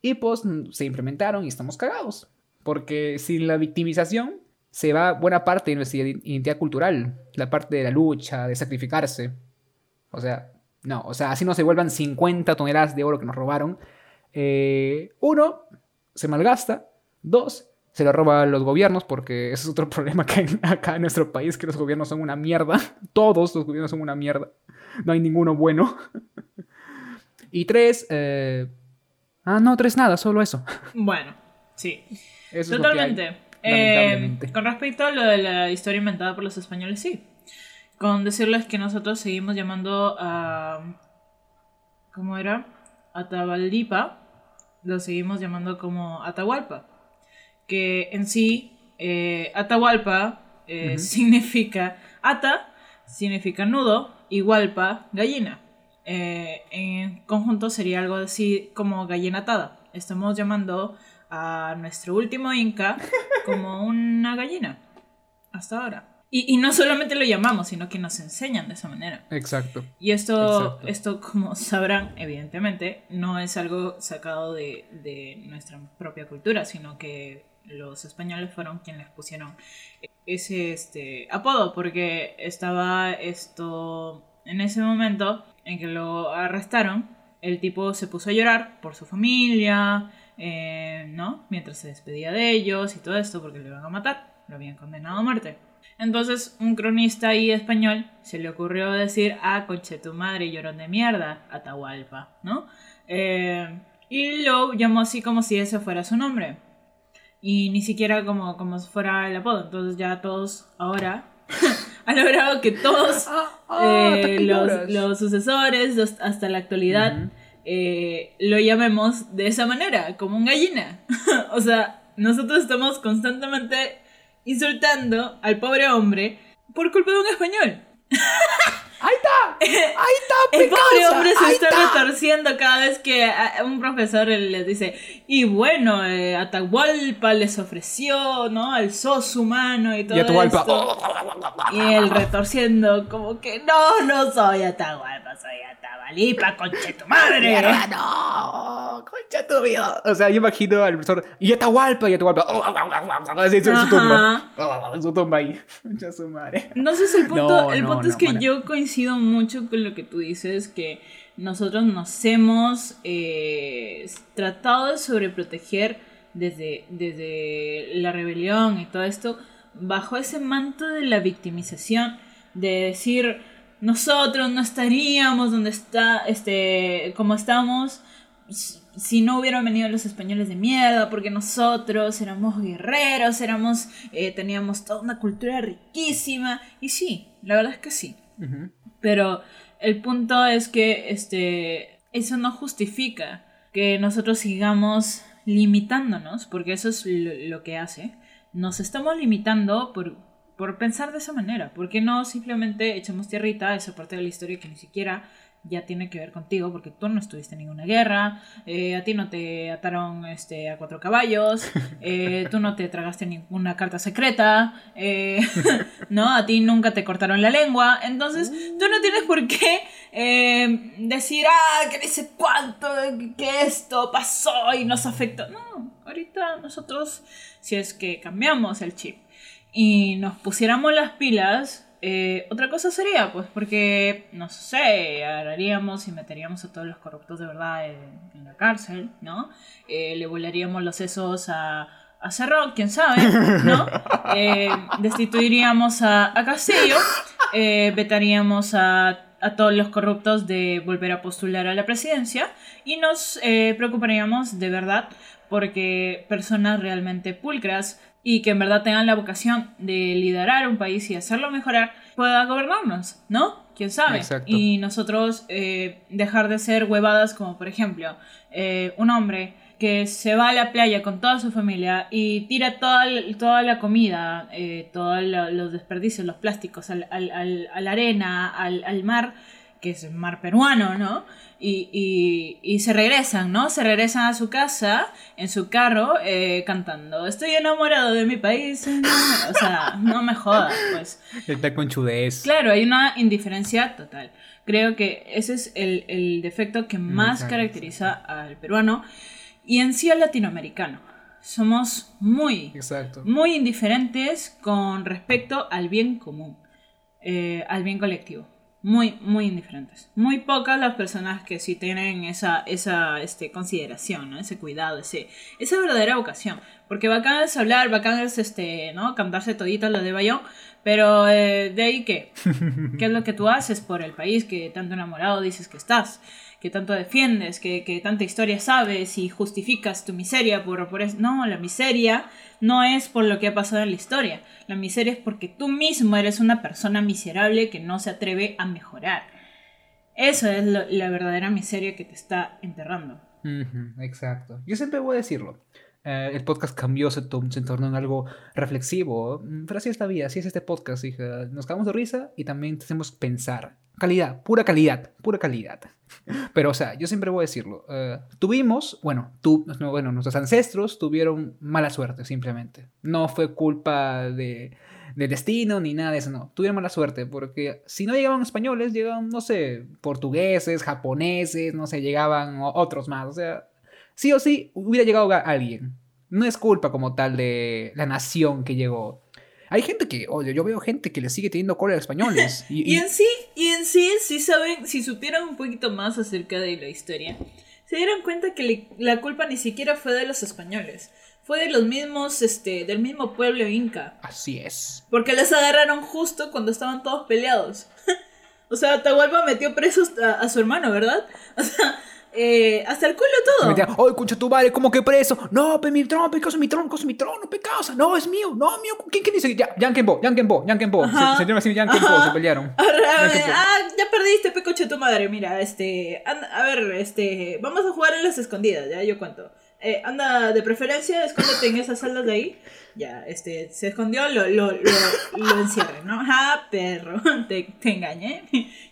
Y pues se implementaron y estamos cagados. Porque sin la victimización se va buena parte de nuestra ide- identidad cultural. La parte de la lucha, de sacrificarse. O sea, no, o sea, así no se vuelvan 50 toneladas de oro que nos robaron. Eh, uno, se malgasta. Dos, se lo roban los gobiernos, porque ese es otro problema que hay acá en nuestro país, que los gobiernos son una mierda. Todos los gobiernos son una mierda. No hay ninguno bueno. y tres, eh, ah, no, tres nada, solo eso. Bueno, sí. Eso es hay, Totalmente. Eh, con respecto a lo de la historia inventada por los españoles, sí. Con decirles que nosotros seguimos llamando a. ¿Cómo era? Atabaldipa. Lo seguimos llamando como Atahualpa. Que en sí, eh, Atahualpa eh, significa. Ata significa nudo y Hualpa gallina. Eh, en conjunto sería algo así como gallina atada. Estamos llamando a nuestro último Inca como una gallina. Hasta ahora. Y, y no solamente lo llamamos, sino que nos enseñan de esa manera. Exacto. Y esto, Exacto. esto como sabrán, evidentemente, no es algo sacado de, de nuestra propia cultura, sino que los españoles fueron quienes pusieron ese este, apodo, porque estaba esto en ese momento en que lo arrestaron, el tipo se puso a llorar por su familia, eh, ¿no? Mientras se despedía de ellos y todo esto, porque lo iban a matar, lo habían condenado a muerte. Entonces, un cronista ahí español se le ocurrió decir, ah, conche tu madre, llorón de mierda, Atahualpa, ¿no? Eh, y lo llamó así como si ese fuera su nombre. Y ni siquiera como, como si fuera el apodo. Entonces ya todos ahora han logrado que todos Ah, eh, los, los sucesores los- hasta la actualidad eh, lo llamemos de esa manera, como un gallina. o sea, nosotros estamos constantemente insultando al pobre hombre por culpa de un español. ¡Ahí está! ¡Ahí está! El pobre hombre se ¡Ahí está, está! retorciendo cada vez que un profesor les dice, y bueno, eh, Atahualpa les ofreció, ¿no? Alzó su mano y todo Y Atahualpa. esto. Y él retorciendo como que, no, no soy Atahualpa, soy Atabalipa, conche tu madre. ¡Mierda, no! ¡Concha tu vida! O sea, yo imagino al profesor. Y Atahualpa, y Atahualpa. Así en su, tumba. En su tumba ahí. Concha su madre. Entonces el punto, No, el no, punto es no, que yo coincido mucho con lo que tú dices, que nosotros nos hemos eh, tratado de sobreproteger desde, desde la rebelión y todo esto, bajo ese manto de la victimización, de decir, nosotros no estaríamos donde está, este, como estamos, si no hubieran venido los españoles de mierda, porque nosotros éramos guerreros, éramos, eh, teníamos toda una cultura riquísima. Y sí, la verdad es que sí. Pero el punto es que este, eso no justifica que nosotros sigamos limitándonos, porque eso es lo, que hace. Nos estamos limitando por, por pensar de esa manera. ¿Por qué no simplemente echamos tierrita a esa parte de la historia que ni siquiera ya tiene que ver contigo? Porque tú no estuviste en ninguna guerra, eh, a ti no te ataron este, a cuatro caballos, eh, tú no te tragaste ninguna carta secreta, eh, ¿no? A ti nunca te cortaron la lengua, entonces tú no tienes por qué eh, decir, ah, que dice cuánto, que esto pasó y nos afectó. No, ahorita nosotros, si es que cambiamos el chip y nos pusiéramos las pilas, eh, otra cosa sería, pues, porque, no sé, agarraríamos y meteríamos a todos los corruptos de verdad en, en la cárcel, ¿no? Eh, le volaríamos los sesos a, a Cerrón, quién sabe, ¿no? Eh, destituiríamos a, a Castillo, vetaríamos a, a todos los corruptos de volver a postular a la presidencia y nos eh, preocuparíamos de verdad porque personas realmente pulcras y que en verdad tengan la vocación de liderar un país y hacerlo mejorar, pueda gobernarnos, ¿no? ¿Quién sabe? Exacto. Y nosotros eh, dejar de ser huevadas como, por ejemplo, eh, un hombre que se va a la playa con toda su familia y tira toda, toda la comida, eh, todos lo- los desperdicios, los plásticos al, al- al- a la arena, al, al mar, que es el mar peruano, ¿no? Y, y- y se regresan, ¿no? Se regresan a su casa, en su carro, eh, cantando, estoy enamorado de mi país. O sea, no me jodas, pues. Está con chudez. Claro, hay una indiferencia total. Creo que ese es el, el defecto que más caracteriza al peruano y en sí al latinoamericano. Somos muy, Exacto. muy indiferentes con respecto al bien común, eh, al bien colectivo. Muy, muy indiferentes. Muy pocas las personas que sí tienen esa, esa este, consideración, ¿no? ese cuidado, ese, esa verdadera vocación. Porque bacán es hablar, bacán es este, ¿no? cantarse todito lo de Bayón, pero eh, de ahí qué? ¿Qué es lo que tú haces por el país que tanto enamorado dices que estás? Que tanto defiendes, que, que tanta historia sabes y justificas tu miseria por, por eso. No, la miseria no es por lo que ha pasado en la historia. La miseria es porque tú mismo eres una persona miserable que no se atreve a mejorar. Eso es la verdadera miseria que te está enterrando. Exacto. Yo siempre voy a decirlo. Eh, el podcast cambió, se, se tornó en algo reflexivo. Mm, Pero así es la vida, así es este podcast, hija. Nos cagamos de risa y también te hacemos pensar. Calidad, pura calidad, pura calidad. Pero, o sea, yo siempre voy a decirlo. eh, tuvimos, bueno, no, bueno, nuestros ancestros tuvieron mala suerte, simplemente. No fue culpa de, de destino ni nada de eso, no. Tuvieron mala suerte porque si no llegaban españoles, llegaban, no sé, portugueses, japoneses, no sé, llegaban otros más. O sea, sí o sí hubiera llegado alguien. No es culpa como tal de la nación que llegó. Hay gente que, oye, yo veo gente que le sigue teniendo cola a españoles. Y, Y y- en sí, y en sí, si saben, si supieran un poquito más acerca de la historia, se dieron cuenta que le- la culpa ni siquiera fue de los españoles, fue de los mismos, este, del mismo pueblo inca. Así es. Porque les agarraron justo cuando estaban todos peleados. o sea, Atahualpa metió presos a, a su hermano, ¿verdad? O sea, eh, hasta el culo todo. metían, ¡ay, concha tu madre! ¿Cómo que preso? No, pe mi trono, pe causa mi trono, causa mi trono, pe causa. No, es mío, no, mío. ¿Quién, quién dice? Ya, Yankenbo, Yankenbo, Yankenbo. Se, se dieron así, Yankenbo, se pelearon. Ah, Yankenbo. ah, ya perdiste, pecoche tu madre. Mira, este. a ver, este. Vamos a jugar en las escondidas, ya yo cuento. Eh, anda, de preferencia, escóndete en esas salas de ahí. Ya, este, se escondió, lo, lo, lo, lo ¿no? Ah, perro, te, te engañé.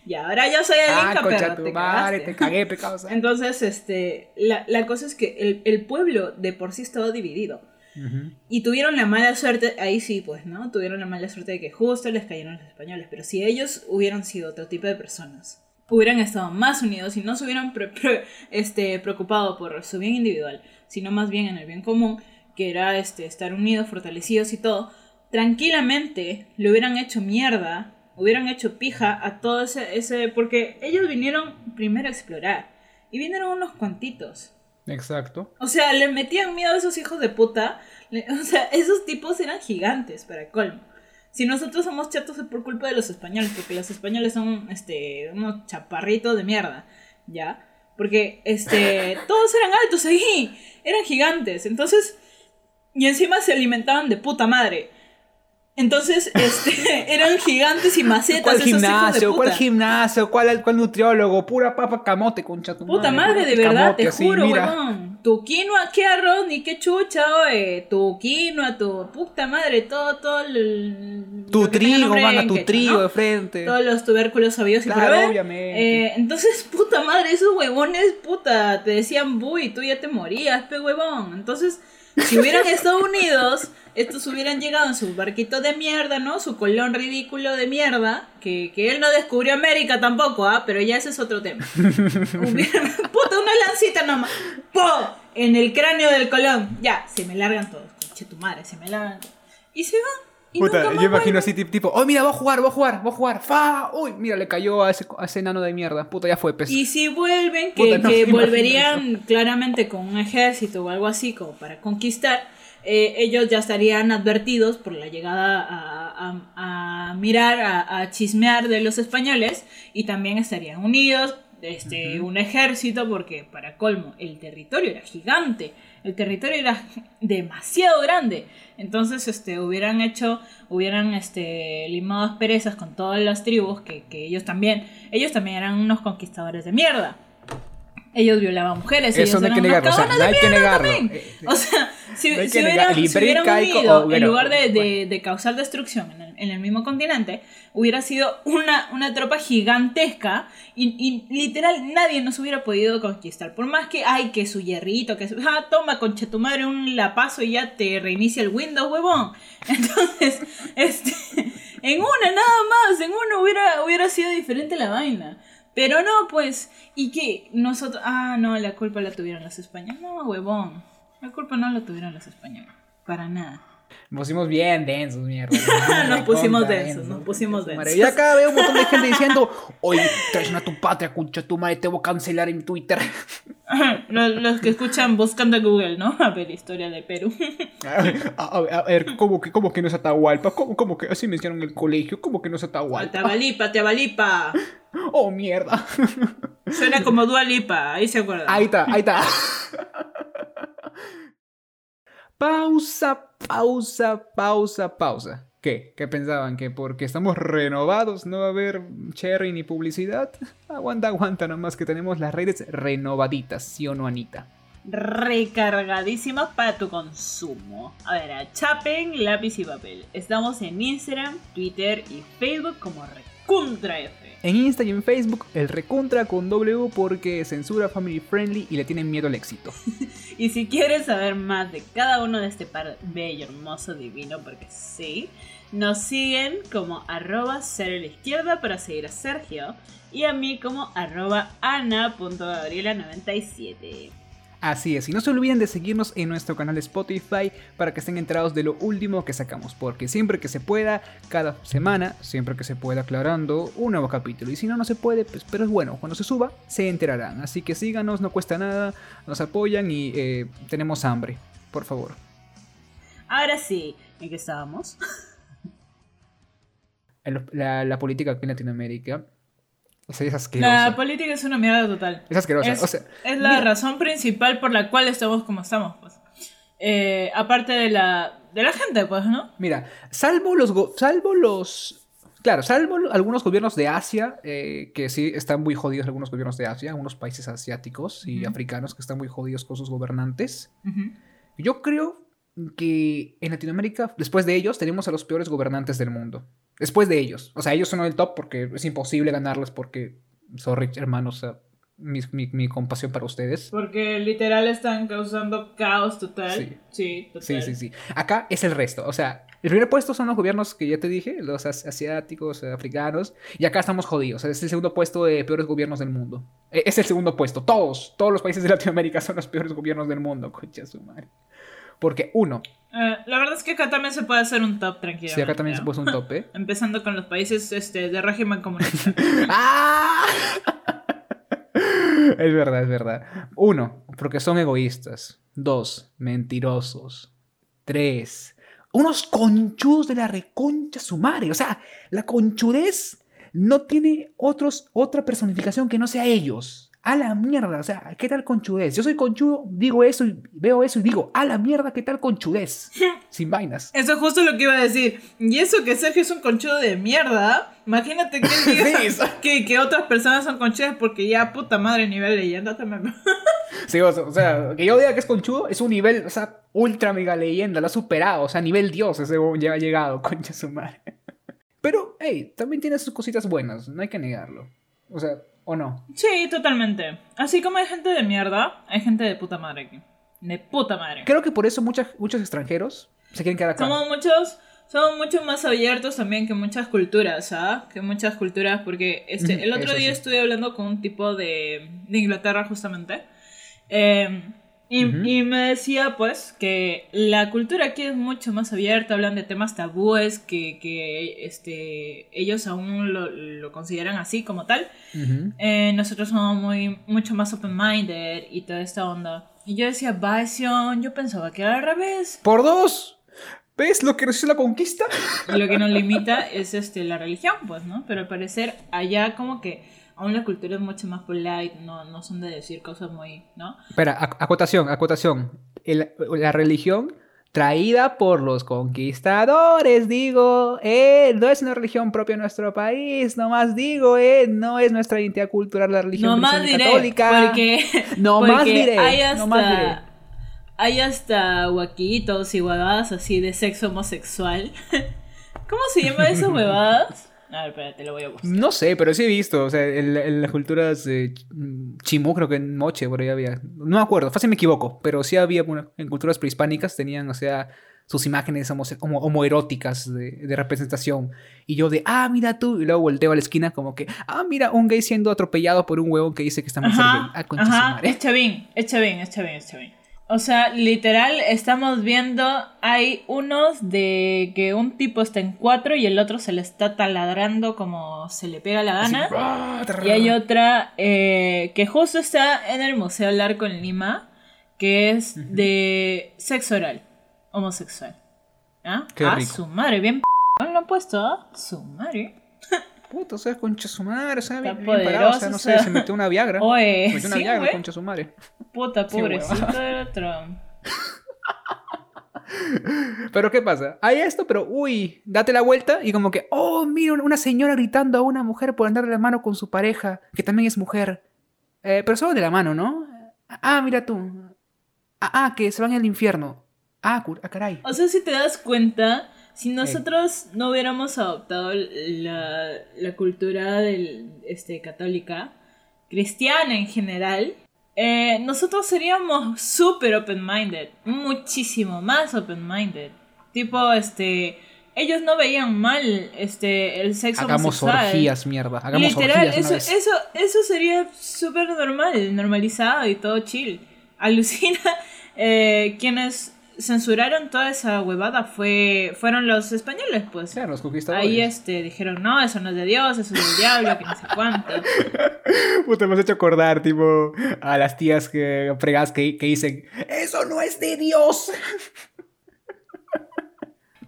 Y ahora yo soy el Ah, Inca, perro, tu te madre, te cagué, pe causa. Entonces, este, la, la cosa es que el, el pueblo de por sí estaba dividido. Ujú. Y tuvieron la mala suerte, ahí sí, pues, ¿no? Tuvieron la mala suerte de que justo les cayeron los españoles. Pero si ellos hubieran sido otro tipo de personas, hubieran estado más unidos y no se hubieran pre- pre- este, preocupado por su bien individual, sino más bien en el bien común, que era este, estar unidos, fortalecidos y todo, tranquilamente le hubieran hecho mierda, hubieran hecho pija a todo ese, ese... Porque ellos vinieron primero a explorar. Y vinieron unos cuantitos. Exacto. O sea, le metían miedo a esos hijos de puta. Le- o sea, esos tipos eran gigantes, para colmo. Si nosotros somos chatos es por culpa de los españoles, porque los españoles son este, unos chaparritos de mierda, ¿ya? Porque este, todos eran altos ahí, eran gigantes. Entonces, y encima se alimentaban de puta madre. Entonces, este, eran gigantes y macetas ¿Cuál esos hijos de gimnasio? ¿Cuál gimnasio? ¿Cuál, ¿Cuál nutriólogo? Pura papa camote, concha tu Puta madre. de verdad, camote, te así, juro, huevón. Tu quinoa, qué arroz, ni qué chucha, oye. Tu quinoa, tu puta madre, todo, todo el... Tu trigo, manda, tu trigo ¿no? de frente. Todos los tubérculos sabios y Claro, obviamente. Eh, entonces, puta madre, esos huevones, puta, te decían bu y tú ya te morías, pe huevón. Entonces, si hubieran estado unidos, estos hubieran llegado en su barquito de mierda, ¿no? Su colón ridículo de mierda, que, que él no descubrió América tampoco, ¿ah? Pero ya ese es otro tema. Hubieran- puta, una lancita nomás. ¡Po! En el cráneo del colón. Ya, se me largan todos. Conche tu madre, se me largan. Y se van. Y Puta, nunca yo imagino vuelven. así tipo, oh mira, va a jugar, va a jugar, va a jugar, fa, uy, mira, le cayó a ese, a ese enano de mierda, puta, ya fue, pues. Y si vuelven, que, Puta, no que volverían claramente con un ejército o algo así como para conquistar, eh, ellos ya estarían advertidos por la llegada a, a- a mirar, a, a chismear de los españoles y también estarían unidos, este, un ejército, porque para colmo, el territorio era gigante, el territorio era demasiado grande. Entonces, este, hubieran hecho, hubieran, este, limado asperezas con todas las tribus, que, que ellos también, ellos también eran unos conquistadores de mierda. Ellos violaban mujeres, Eso ellos no hay que negarlo, o sea, no hay que negarlo. O sea, si, no si que hubieran, si unido, en lugar de, de- bueno. de causar destrucción en el, en el mismo continente, hubiera sido una, una tropa gigantesca y, y literal nadie nos hubiera podido conquistar. Por más que, ay, que su hierrito, que su, ah, toma, concha tu madre, un lapazo y ya te reinicia el Windows, huevón. Entonces, este, en una nada más, en una hubiera, hubiera sido diferente la vaina. Pero no, pues, ¿y qué? Nosotros, ah, no, la culpa la tuvieron los españoles. No, huevón, la culpa no la tuvieron los españoles, para nada. Nos pusimos bien densos, mierda. Nos pusimos densos, nos pusimos densos. Y acá veo un montón de gente diciendo, oye, traición a tu patria, concha tu madre, te voy a cancelar en Twitter. Los, los que escuchan buscando a Google, ¿no? A ver, historia de Perú. A ver, a, a- a ver, ¿cómo que, cómo que no es Atahualpa? ¿Cómo, cómo que así me hicieron en el colegio? ¿Cómo que no es Atahualpa? Tabalipa, Tabalipa. Oh, mierda. Suena como Dualipa, ahí se acuerdan. Ahí está, ahí está. Pausa, pausa, pausa, pausa. ¿Qué? ¿Qué pensaban? ¿Que porque estamos renovados no va a haber cherry ni publicidad? Aguanta, aguanta, nomás que tenemos las redes renovaditas, ¿sí o no, Anita? recargadísimas para tu consumo. A ver, a chapen, lápiz y papel. Estamos en Instagram, Twitter y Facebook como RecontraF. En Insta y en Facebook, el recontra con W porque censura family friendly y le tienen miedo al éxito. Y si quieres saber más de cada uno de este par bello, hermoso, divino, porque sí, nos siguen como arroba a la izquierda para seguir a Sergio y a mí como arroba ana.gabriela97. Así es, y no se olviden de seguirnos en nuestro canal de Spotify para que estén enterados de lo último que sacamos, porque siempre que se pueda, cada semana, siempre que se pueda aclarando un nuevo capítulo, y si no, no se puede, pues, pero es bueno, cuando se suba, se enterarán, así que síganos, no cuesta nada, nos apoyan y eh, tenemos hambre, por favor. Ahora sí, ¿en qué estábamos? La, la política aquí en Latinoamérica, O sea, es asqueroso. La política es una mierda total. Es asquerosa. Es, o sea, es la mira, razón principal por la cual estamos como estamos, pues. Eh, aparte de la, de la gente, pues, ¿no? Mira, salvo los, salvo los, claro, salvo algunos gobiernos de Asia, eh, que sí están muy jodidos algunos gobiernos de Asia, algunos países asiáticos y africanos que están muy jodidos con sus gobernantes. Yo creo que en Latinoamérica, después de ellos, tenemos a los peores gobernantes del mundo. Después de ellos. O sea, ellos son el top porque es imposible ganarles porque, sorry, hermanos, mi, mi- mi compasión para ustedes. Porque literal están causando caos total. Sí. Sí, total. Sí, sí, sí. Acá es el resto. O sea, el primer puesto son los gobiernos que ya te dije, los as- asiáticos, africanos. Y acá estamos jodidos. Es el segundo puesto de peores gobiernos del mundo. E- Es el segundo puesto. Todos, todos los países de Latinoamérica son los peores gobiernos del mundo. Concha su madre. Porque, uno, Eh, la verdad es que acá también se puede hacer un top tranquilo. si acá también se puso un tope. Empezando con los países este, de régimen comunista. ¡Ah! Es verdad, es verdad. Uno, porque son egoístas. Dos, mentirosos. Tres, unos conchudos de la reconcha su madre. O sea, la conchudez no tiene otros, otra personificación que no sea ellos. A la mierda, o sea, ¿qué tal conchudez? Yo soy conchudo, digo eso y veo eso y digo, a la mierda, ¿qué tal conchudez? Sin vainas. Eso es justo lo que iba a decir. Y eso que Sergio es un conchudo de mierda. Imagínate que, él diga Sí, que, que otras personas son conchudas porque ya puta madre nivel leyenda también. Sí, o sea, que yo diga que es conchudo es un nivel, o sea, ultra mega leyenda, lo ha superado, o sea, nivel dios ese ya ha llegado, concha su madre. Pero, hey, también tiene sus cositas buenas, no hay que negarlo. O sea, ¿o no? Sí, totalmente. Así como hay gente de mierda, hay gente de puta madre aquí. De puta madre. Creo que por eso muchas, muchos extranjeros se quieren quedar acá. Somos muchos, somos mucho más abiertos también que muchas culturas, ¿ah? Que muchas culturas, porque este, el otro eso día sí. estuve hablando con un tipo de, de Inglaterra justamente. eh, y, Ujú. y me decía pues que la cultura aquí es mucho más abierta, hablan de temas tabúes que, que este, ellos aún lo, lo consideran así como tal. Ujú. Eh, nosotros somos muy, mucho más open-minded y toda esta onda. Y yo decía, Basion, yo pensaba que era al revés. Por dos. ¿Ves lo que hizo la conquista? Y lo que nos limita es este, la religión, pues, ¿no? Pero al parecer allá como que aún la cultura es mucho más polite, no, no son de decir cosas muy, ¿no? Espera, ac- acotación, acotación. El- la religión traída por los conquistadores, digo, eh, no es una religión propia de nuestro país, nomás digo, eh, no es nuestra identidad cultural la religión No más diré, católica. porque, No más porque diré, hay no hasta, más diré. hay hasta guaquitos y huevadas así de sexo homosexual. ¿Cómo se llama esas huevadas? A ver, espérate, lo voy a buscar. No sé, pero sí he visto, o sea, en, en las culturas ch- chimú, creo que en Moche, por ahí había. No me acuerdo, fácil me equivoco, pero sí había, bueno, en culturas prehispánicas tenían, o sea, sus imágenes homo- homoeróticas de, de representación. Y yo de, ah, mira tú, y luego volteo a la esquina como que, ah, mira, un gay siendo atropellado por un huevón que dice que está. Ajá, Ah, su ajá, madre. es chavín, es chavín, es chavín, es chavín. O sea, literal, estamos viendo, hay unos de que un tipo está en cuatro y el otro se le está taladrando como se le pega la gana. ah. Y hay otra eh, que justo está en el Museo del Arco en Lima, que es de sexo oral, homosexual. ¿Ah? Qué ah, rico. su madre, bien p lo han puesto, ¿ah? Su madre. Puta, o sea, concha su madre, o sea, bien, bien parado, o sea, no sé, se metió una Viagra. Oye, se metió una sí, Viagra, güey. concha su madre. Puta, pobrecito del otro. Pero ¿qué pasa? Hay esto, pero uy, date la vuelta y como que, oh, mira, una señora gritando a una mujer por andar de la mano con su pareja, que también es mujer. Eh, pero solo de la mano, ¿no? Ah, mira tú. Ah, ah, que se van al infierno. Ah, cur- ah, caray. O sea, si te das cuenta, si nosotros no hubiéramos adoptado la, la cultura del, este, católica, cristiana en general, eh, nosotros seríamos súper open-minded, muchísimo más open-minded. Tipo, este, ellos no veían mal este, el sexo Hagamos homosexual. orgías, mierda. Hagamos Literal, orgías eso, eso, eso sería súper normal, normalizado y todo chill. Alucina, eh, quienes censuraron toda esa huevada fue, fueron los españoles, pues. Claro, los conquistadores. Ahí este, dijeron, no, eso no es de Dios, eso es del diablo, que no sé cuánto. Puta, me has hecho acordar, tipo, a las tías que fregas que, que dicen, ¡Eso no es de Dios!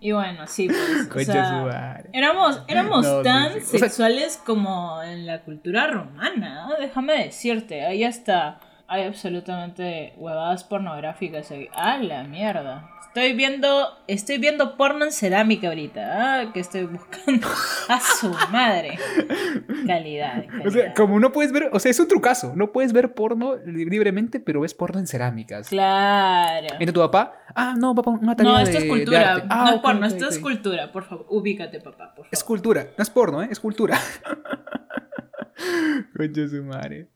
Y bueno, sí, pues. o sea. Éramos, éramos No, sí, tan sí. O sea- sexuales como en la cultura romana, ¿no? déjame decirte, ahí hasta hay absolutamente huevadas pornográficas ahí. ¡Ah, la mierda! Estoy viendo, estoy viendo porno en cerámica ahorita, ¿ah? que estoy buscando a su madre. Calidad, calidad. O sea, como no puedes ver, o sea, es un trucazo. No puedes ver porno li- libremente, pero ves porno en cerámicas. Claro. Entra tu papá, ah, no, papá, una tarea No, de, esto es cultura, arte. Ah, no es porno, esto es cultura, por favor, ubícate, papá, por favor. Es cultura, no es porno, ¿eh? Es cultura. Concha su madre.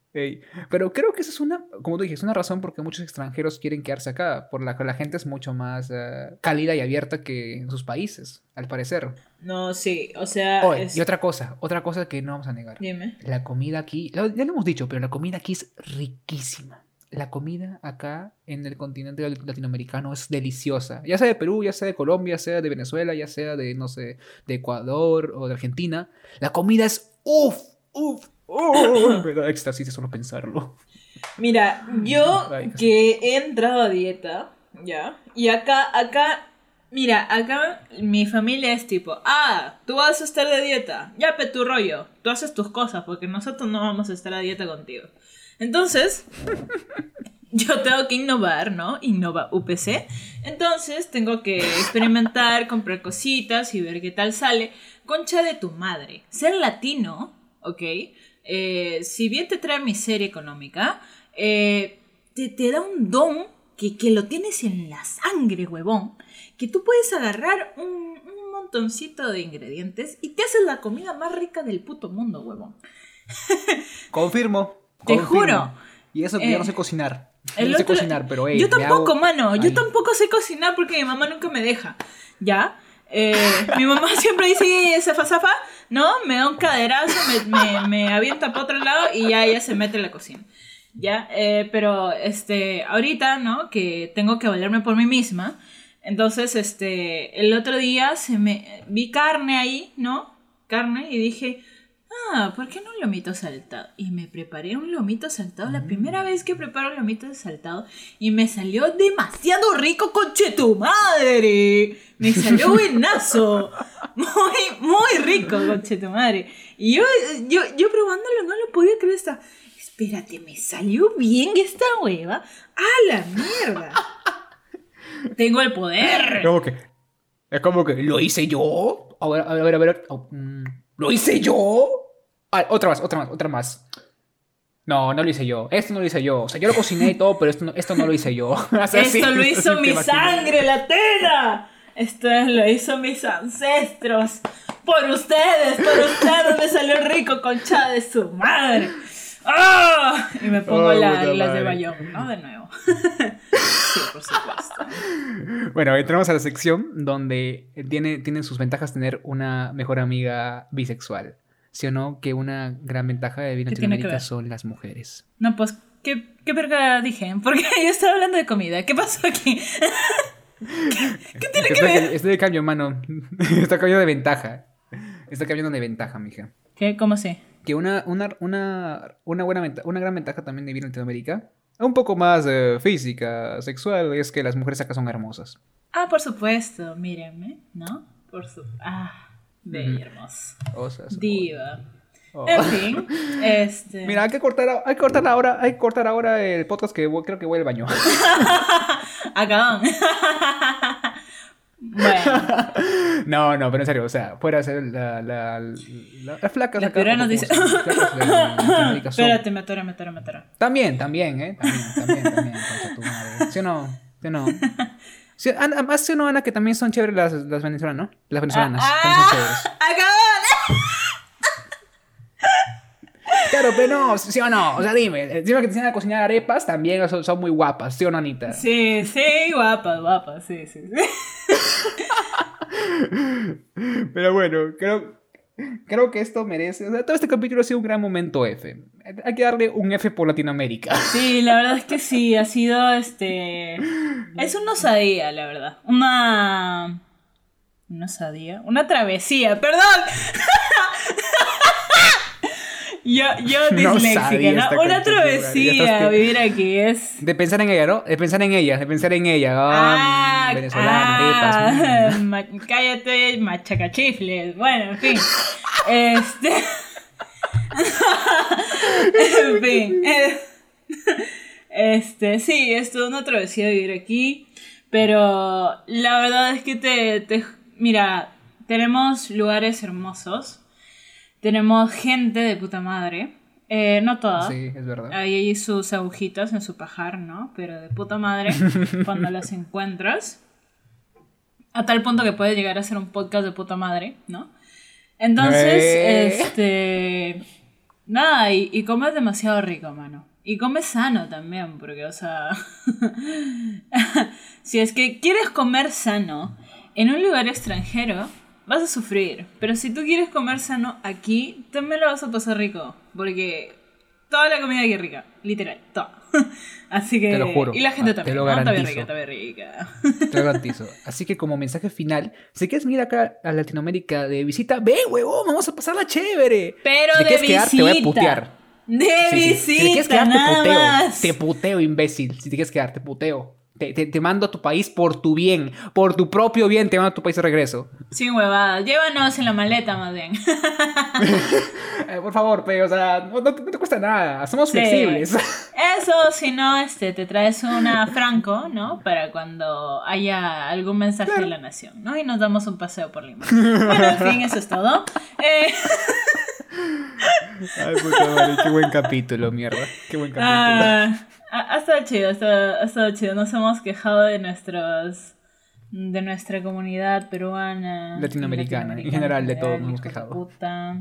Pero creo que esa es una, como tú es una razón por qué muchos extranjeros quieren quedarse acá, por la que la gente es mucho más eh, cálida y abierta que en sus países, al parecer. No, sí, o sea, Oye, es- y otra cosa, otra cosa que no vamos a negar. dime. La comida aquí, ya lo hemos dicho, pero la comida aquí es riquísima. La comida acá en el continente latinoamericano es deliciosa. Ya sea de Perú, ya sea de Colombia, sea de Venezuela, ya sea de, no sé, de Ecuador o de Argentina. La comida es uff, uff, uff. Me da éxtasis de solo pensarlo. Mira, yo Ay, que he entrado a dieta, ya, y acá, acá, mira, acá mi familia es tipo, ah, tú vas a estar de dieta, ya pe tu rollo, tú haces tus cosas porque nosotros no vamos a estar a dieta contigo. Entonces, yo tengo que innovar, ¿no? Innova UPC. Entonces, tengo que experimentar, comprar cositas y ver qué tal sale. Concha de tu madre. Ser latino, ¿ok? Eh, si bien te trae miseria económica, eh, te, te da un don que, que lo tienes en la sangre, huevón. Que tú puedes agarrar un, un montoncito de ingredientes y te haces la comida más rica del puto mundo, huevón. Confirmo. Te juro. Y eso que Eh, yo no sé cocinar. el no sé otro- cocinar, pero hey, yo tampoco, hago- mano. Yo Ay. tampoco sé cocinar porque mi mamá nunca me deja. ¿Ya? Eh, mi mamá siempre dice, zafa, zafa, ¿no? Me da un caderazo, me, me, me avienta para otro lado y ya ella se mete en la cocina. ¿Ya? Eh, pero, este, ahorita, ¿no? Que tengo que valerme por mí misma. Entonces, este, el otro día se me vi carne ahí, ¿no? Carne y dije, ah, ¿por qué no un lomito saltado? Y me preparé un lomito saltado, la primera vez que preparo un lomito saltado y me salió demasiado rico, conche tu madre. Me salió buenazo. Muy, muy rico, conche tu madre. Y yo, yo, yo probándolo no lo podía creer. Estaba, espérate, me salió bien esta hueva. ¡A la mierda! Tengo el poder. Como que. Es como que. ¿Lo hice yo? A ver, a ver, a ver. Oh, mm, ¿Lo hice yo? Ah, otra más, otra más, otra más. No, no lo hice yo. Esto no lo hice yo. O sea, yo lo cociné y todo, pero esto no, esto no lo hice yo. O sea, sí, Esto lo hizo mi imaginas. sangre latina. Esto lo hizo mis ancestros. Por ustedes, por ustedes me salió rico concha de su madre. ¡Ah! Y me pongo Oh, la- las de. Bayón, ¿no? De nuevo. sí, por supuesto. Bueno, entramos a la sección donde tiene, tienen sus ventajas tener una mejor amiga bisexual. ¿Sí o no? Que una gran ventaja de vivir en ¿Qué tiene que Latinoamérica son las mujeres. No, pues, ¿qué, qué verga dije? Porque yo estaba hablando de comida. ¿Qué pasó aquí? ¿Qué tiene que ver? estoy de cambio, mano. Está cambiando de ventaja. Está cambiando de ventaja, mija. ¿Qué? ¿Cómo sé? que una, una, una, una, buena venta- una gran ventaja también de vivir en Latinoamérica, un poco más eh, física, sexual, es que las mujeres acá son hermosas. Ah, por supuesto, mírenme, ¿no? Por su... Ah, bella, hermosa. Diva. Oh. En fin, este... Mira, hay que cortar, hay que cortar ahora, hay que cortar ahora el podcast que creo que voy al baño. Acabón. bueno, no, no, pero en serio, o sea, fuera ser la, la, la, las flacas La acá, como- dice- espérate, me atora, me atora, me atora. También, también, ¿eh? También, también, también, tu madre. ¿Sí o no? ¿Sí o no? Sí, Ana- más sí o no, Ana, que también son chéveres las, las venezolanas, ¿no? Las venezolanas, Ah, son chéveres. ¡Acabón! Claro, pero no, ¿sí o no? O sea, dime, encima que te enseñan a cocinar arepas, también son, son muy guapas, ¿sí o no, Anita? Sí, sí, guapa, guapa, sí, sí, sí. Pero bueno, creo, creo que esto merece, o sea, todo este capítulo ha sido un gran momento F. Hay que darle un F por Latinoamérica. Sí, la verdad es que sí, ha sido este. Es una osadía, la verdad. Una. Una osadía. Una travesía, perdón. Yo, yo disléxica, Una travesía vivir aquí es. De pensar en ella, ¿no? De pensar en ella, de pensar en ella. Ah, Ah, venezolana, ah, ma- cállate, machacachifles. Bueno, en fin. Este. en fin. Este, sí, es toda una travesía vivir aquí. Pero la verdad es que te, te- Mira, tenemos lugares hermosos. Tenemos gente de puta madre. Eh, no toda. Sí, es verdad. Hay sus agujitas en su pajar, ¿no? Pero de puta madre cuando las encuentras. A tal punto que puede llegar a ser un podcast de puta madre, ¿no? Entonces, Eh. este. Nada, y, y comes demasiado rico, mano. Y comes sano también, porque, o sea. si es que quieres comer sano en un lugar extranjero, vas a sufrir. Pero si tú quieres comer sano aquí, también lo vas a pasar rico. Porque toda la comida aquí es rica, literal, toda. Así que. Te lo juro. Y la gente Ah, te también. lo ¿no? Está bien garantizo. rica, está bien rica. Te lo garantizo. Así que como mensaje final, si quieres venir acá a Latinoamérica de visita, ven, huevón, vamos a pasarla chévere. Pero si te de quieres quedar, te voy a visita. putear. De Sí, sí. visita, Si te quieres quedar, te puteo. más. Te puteo, imbécil. Si te quieres quedar, te puteo. Te, te- te mando a tu país por tu bien. Por tu propio bien, te mando a tu país de regreso. Sin huevadas. Llévanos en la maleta, más bien. Eh, por favor, pe, o sea, no, no te- no te cuesta nada. Somos Sí. flexibles. Eso, si no, este, te traes una Franco, ¿no? Para cuando haya algún mensaje de la nación, ¿no? Y nos damos un paseo por Lima. Bueno, en fin, eso es todo. Eh, Ay, puta madre, qué buen capítulo, mierda. Qué buen capítulo. ah, ha, ha estado chido, ha estado, ha estado chido. Nos hemos quejado de nuestros de nuestra comunidad peruana Latinoamericana, en general, de todos nos hemos quejado. puta.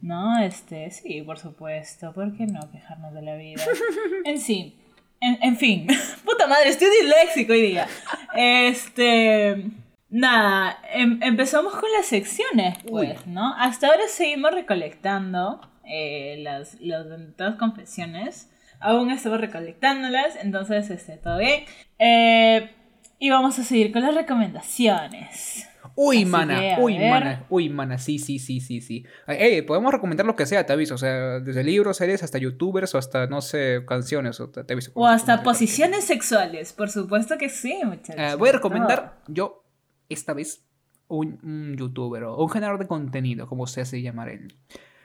No, este, sí, por supuesto. ¿Por qué no quejarnos de la vida? En sí. En, en fin. Puta madre, estoy disléxico hoy día. Este. Nada, em- empezamos con las secciones, pues, ¿no? Hasta ahora seguimos recolectando eh, las, las benditas confesiones. Aún estamos recolectándolas, entonces, este, todo bien. Eh, y vamos a seguir con las recomendaciones. Uy, Así mana, que, uy, ver. mana, uy, mana, sí, sí, sí, sí, sí. Ey, podemos recomendar lo que sea, te aviso, o sea, desde libros, series, hasta youtubers, o hasta, no sé, canciones, o te, te aviso. O hasta posiciones sexuales, por supuesto que sí, muchachos. Eh, voy a recomendar, yo, esta vez, un, un youtuber o un generador de contenido, como se hace llamar él.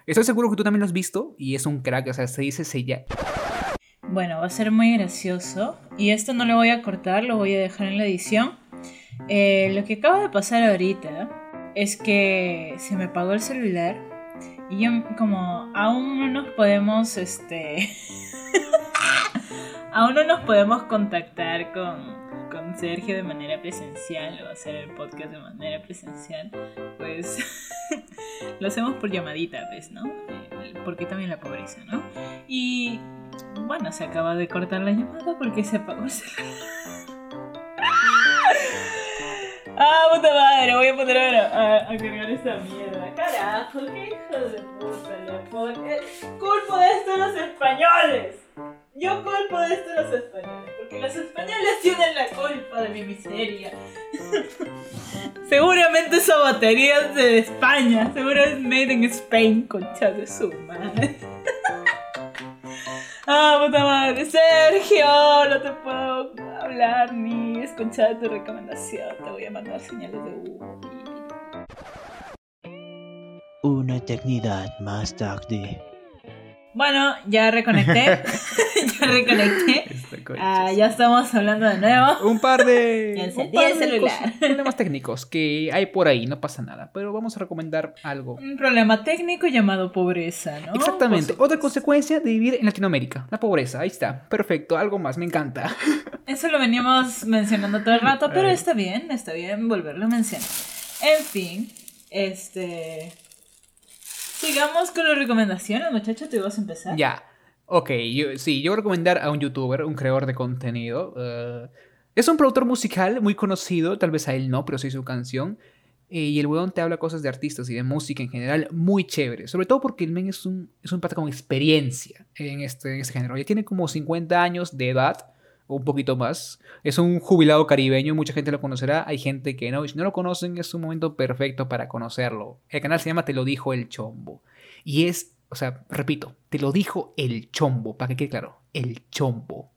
Estoy seguro que tú también lo has visto, y es un crack, o sea, se dice Sella. Bueno, va a ser muy gracioso. Y esto no lo voy a cortar, lo voy a dejar en la edición. Eh, lo que acaba de pasar ahorita es que se me apagó el celular. Y yo, como aún no nos podemos, este. aún no nos podemos contactar con, con Sergio de manera presencial o hacer el podcast de manera presencial, pues lo hacemos por llamadita, pues, ¿no? Eh, Porque también la pobreza, ¿no? Y bueno, se acaba de cortar la llamada porque se apagó el celular. Ah, puta madre, voy a poner ahora a, cargar esta mierda. Carajo, qué hijo de puta pone. Culpo de esto los españoles. Yo culpo de esto los españoles. Porque los españoles tienen la culpa de mi miseria. Seguramente esa batería es de España. Seguro es made in Spain, concha de su madre. Ah, puta madre. Sergio, no te puedo hablar ni escuchar tu recomendación. Te voy a mandar señales de humo. Una eternidad más tarde. Bueno, ya reconecté. ya reconecté. Ah, ya estamos hablando de nuevo. Un par de, Ya un encendí par el celular. problemas técnicos que hay por ahí, no pasa nada, pero vamos a recomendar algo. Un problema técnico llamado pobreza, ¿no? Exactamente, Por otra consecuencia de vivir en Latinoamérica, la pobreza, ahí está, perfecto, algo más, me encanta. Eso lo veníamos mencionando todo el rato, pero está bien, está bien volverlo a mencionar. En fin, este. Sigamos con las recomendaciones, muchachos. ¿Tú vas a empezar? Ya, ok, yo, sí, yo voy a recomendar a un youtuber, un creador de contenido. eh, es un productor musical muy conocido, tal vez a él no, pero sí su canción. eh, y el weón te habla cosas de artistas y de música en general muy chévere. Sobre todo porque el men es un, es un pata con experiencia en este, en este género. Ya tiene como 50 años de edad, un poquito más. Es un jubilado caribeño, mucha gente lo conocerá. Hay gente que no, y si no lo conocen es un momento perfecto para conocerlo. El canal se llama Te lo dijo el chombo. Y es O sea, repito, te lo dijo el chombo, para que quede claro, el chombo.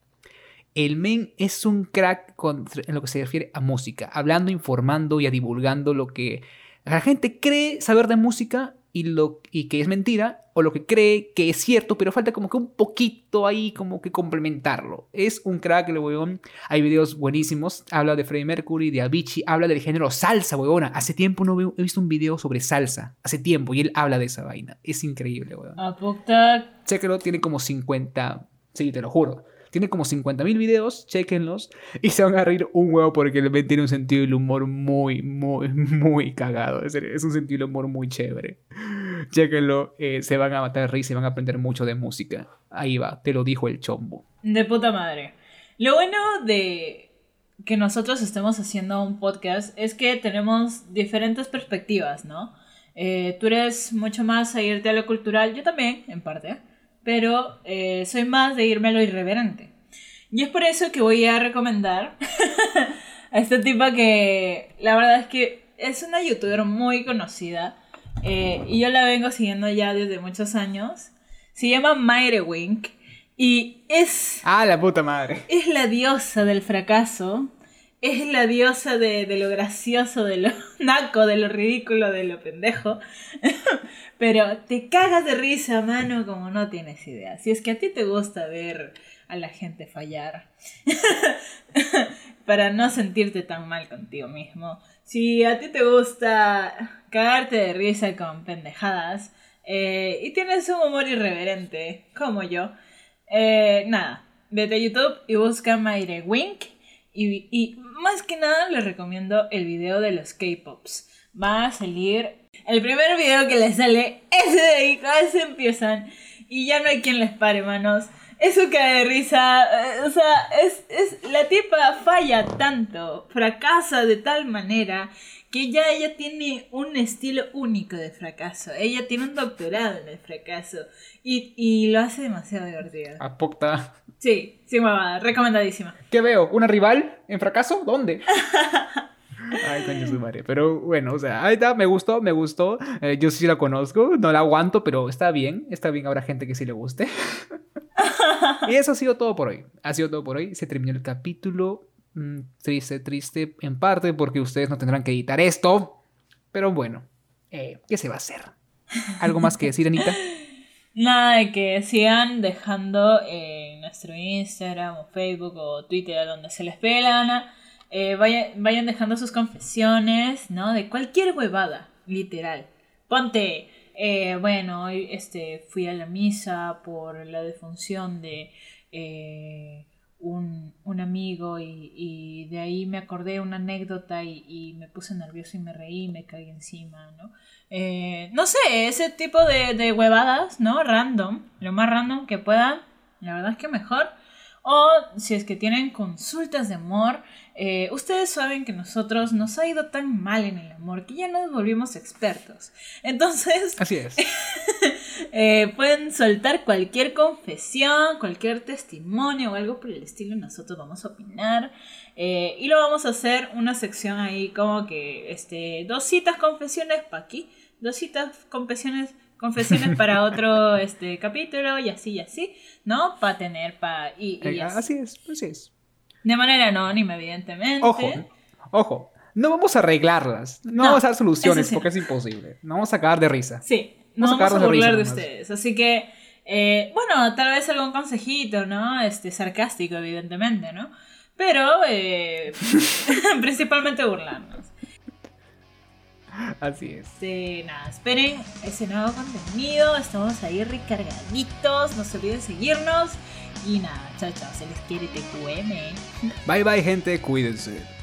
El men es un crack con- en lo que se refiere a música, hablando, informando y divulgando lo que la gente cree saber de música y, lo, y que es mentira, o lo que cree que es cierto, pero falta como que un poquito ahí, como que complementarlo. Es un crack, el weón. Hay videos buenísimos. Habla de Freddie Mercury, de Avicii, habla del género salsa, weona. Hace tiempo no veo- he visto un video sobre salsa. Hace tiempo, y él habla de esa vaina. Es increíble, puta. Chéquenlo, tiene como 50. Sí, te lo juro. Tiene como 50 mil videos, chéquenlos. Y se van a reír un huevo porque tiene un sentido del humor muy, muy, muy cagado. Es, un sentido del humor muy chévere. Chéquenlo, eh, se van a matar risa y van a aprender mucho de música. Ahí va, te lo dijo el chombo. De puta madre. Lo bueno de que nosotros estemos haciendo un podcast es que tenemos diferentes perspectivas, ¿no? Eh, tú eres mucho más a irte a lo cultural, yo también, en parte, pero eh, soy más de irme a lo irreverente. Y es por eso que voy a recomendar a esta tipa que la verdad es que es una youtuber muy conocida eh, y yo la vengo siguiendo ya desde muchos años. Se llama Mayre Wink y es ¡Ah, la puta madre! es la diosa del fracaso. Es la diosa de, de lo gracioso, de lo naco, de lo ridículo, de lo pendejo. Pero te cagas de risa, mano, como no tienes idea. Si es que a ti te gusta ver a la gente fallar. Para no sentirte tan mal contigo mismo. Si a ti te gusta cagarte de risa con pendejadas. eh, y tienes un humor irreverente, como yo. Eh, nada, vete a YouTube y busca Mayre Wink. Y, y más que nada les recomiendo el video de los K-Pops. Va a salir el primer video que les sale, ese de ahí, con ese empiezan. Y ya no hay quien les pare, manos. Eso cae de risa. eh, o sea, es, es, la tipa falla tanto, fracasa de tal manera que ya ella tiene un estilo único de fracaso. Ella tiene un doctorado en el fracaso. Y, y lo hace demasiado divertido. ¡A puta! Sí, sí, mamá, recomendadísima. ¿Qué veo? ¿Una rival en fracaso? ¿Dónde? Ay, coño su madre. Pero bueno, o sea, ahí está, me gustó, me gustó. Eh, yo sí la conozco, no la aguanto, pero está bien. Está bien, habrá gente que sí le guste. y eso ha sido todo por hoy. Ha sido todo por hoy. Se terminó el capítulo. Mm, triste, triste en parte porque ustedes no tendrán que editar esto. Pero bueno, eh, ¿qué se va a hacer? ¿Algo más que decir, Anita? Nada de que sigan dejando en nuestro Instagram o Facebook o Twitter, donde se les pegue la gana, eh, vaya- vayan dejando sus confesiones, ¿no? De cualquier huevada, literal. Ponte, eh, bueno, hoy este, fui a la misa por la defunción de eh, un, un amigo y, y de ahí me acordé una anécdota y, y me puse nervioso y me reí y me caí encima, ¿no? No sé, ese tipo de, de huevadas, ¿no? Random, lo más random que puedan, la verdad es que mejor. O si es que tienen consultas de amor, eh, ustedes saben que nosotros nos ha ido tan mal en el amor que ya nos volvimos expertos. Entonces, Así es. eh, pueden soltar cualquier confesión, cualquier testimonio o algo por el estilo. Nosotros vamos a opinar. eh, y lo vamos a hacer una sección ahí como que este, dos citas confesiones para aquí, dos citas confesiones, confesiones para otro este, capítulo y así y así, ¿no? Para tener, para... Y, y así. así es, así es. De manera anónima, evidentemente. Ojo, ojo. No vamos a arreglarlas. No, No, vamos a dar soluciones sí porque es imposible. No vamos a acabar de risa. Sí, no a vamos a de burlar de risa nomás. ustedes. Así que, eh, bueno, tal vez algún consejito, ¿no? Este, sarcástico, evidentemente, ¿no? Pero, eh, principalmente burlarnos. Así es. Este, nada, esperen ese nuevo contenido. Estamos ahí recargaditos. No se olviden seguirnos. Nada, chao, chao. Se les quiere, te cueme. Bye bye gente, cuídense.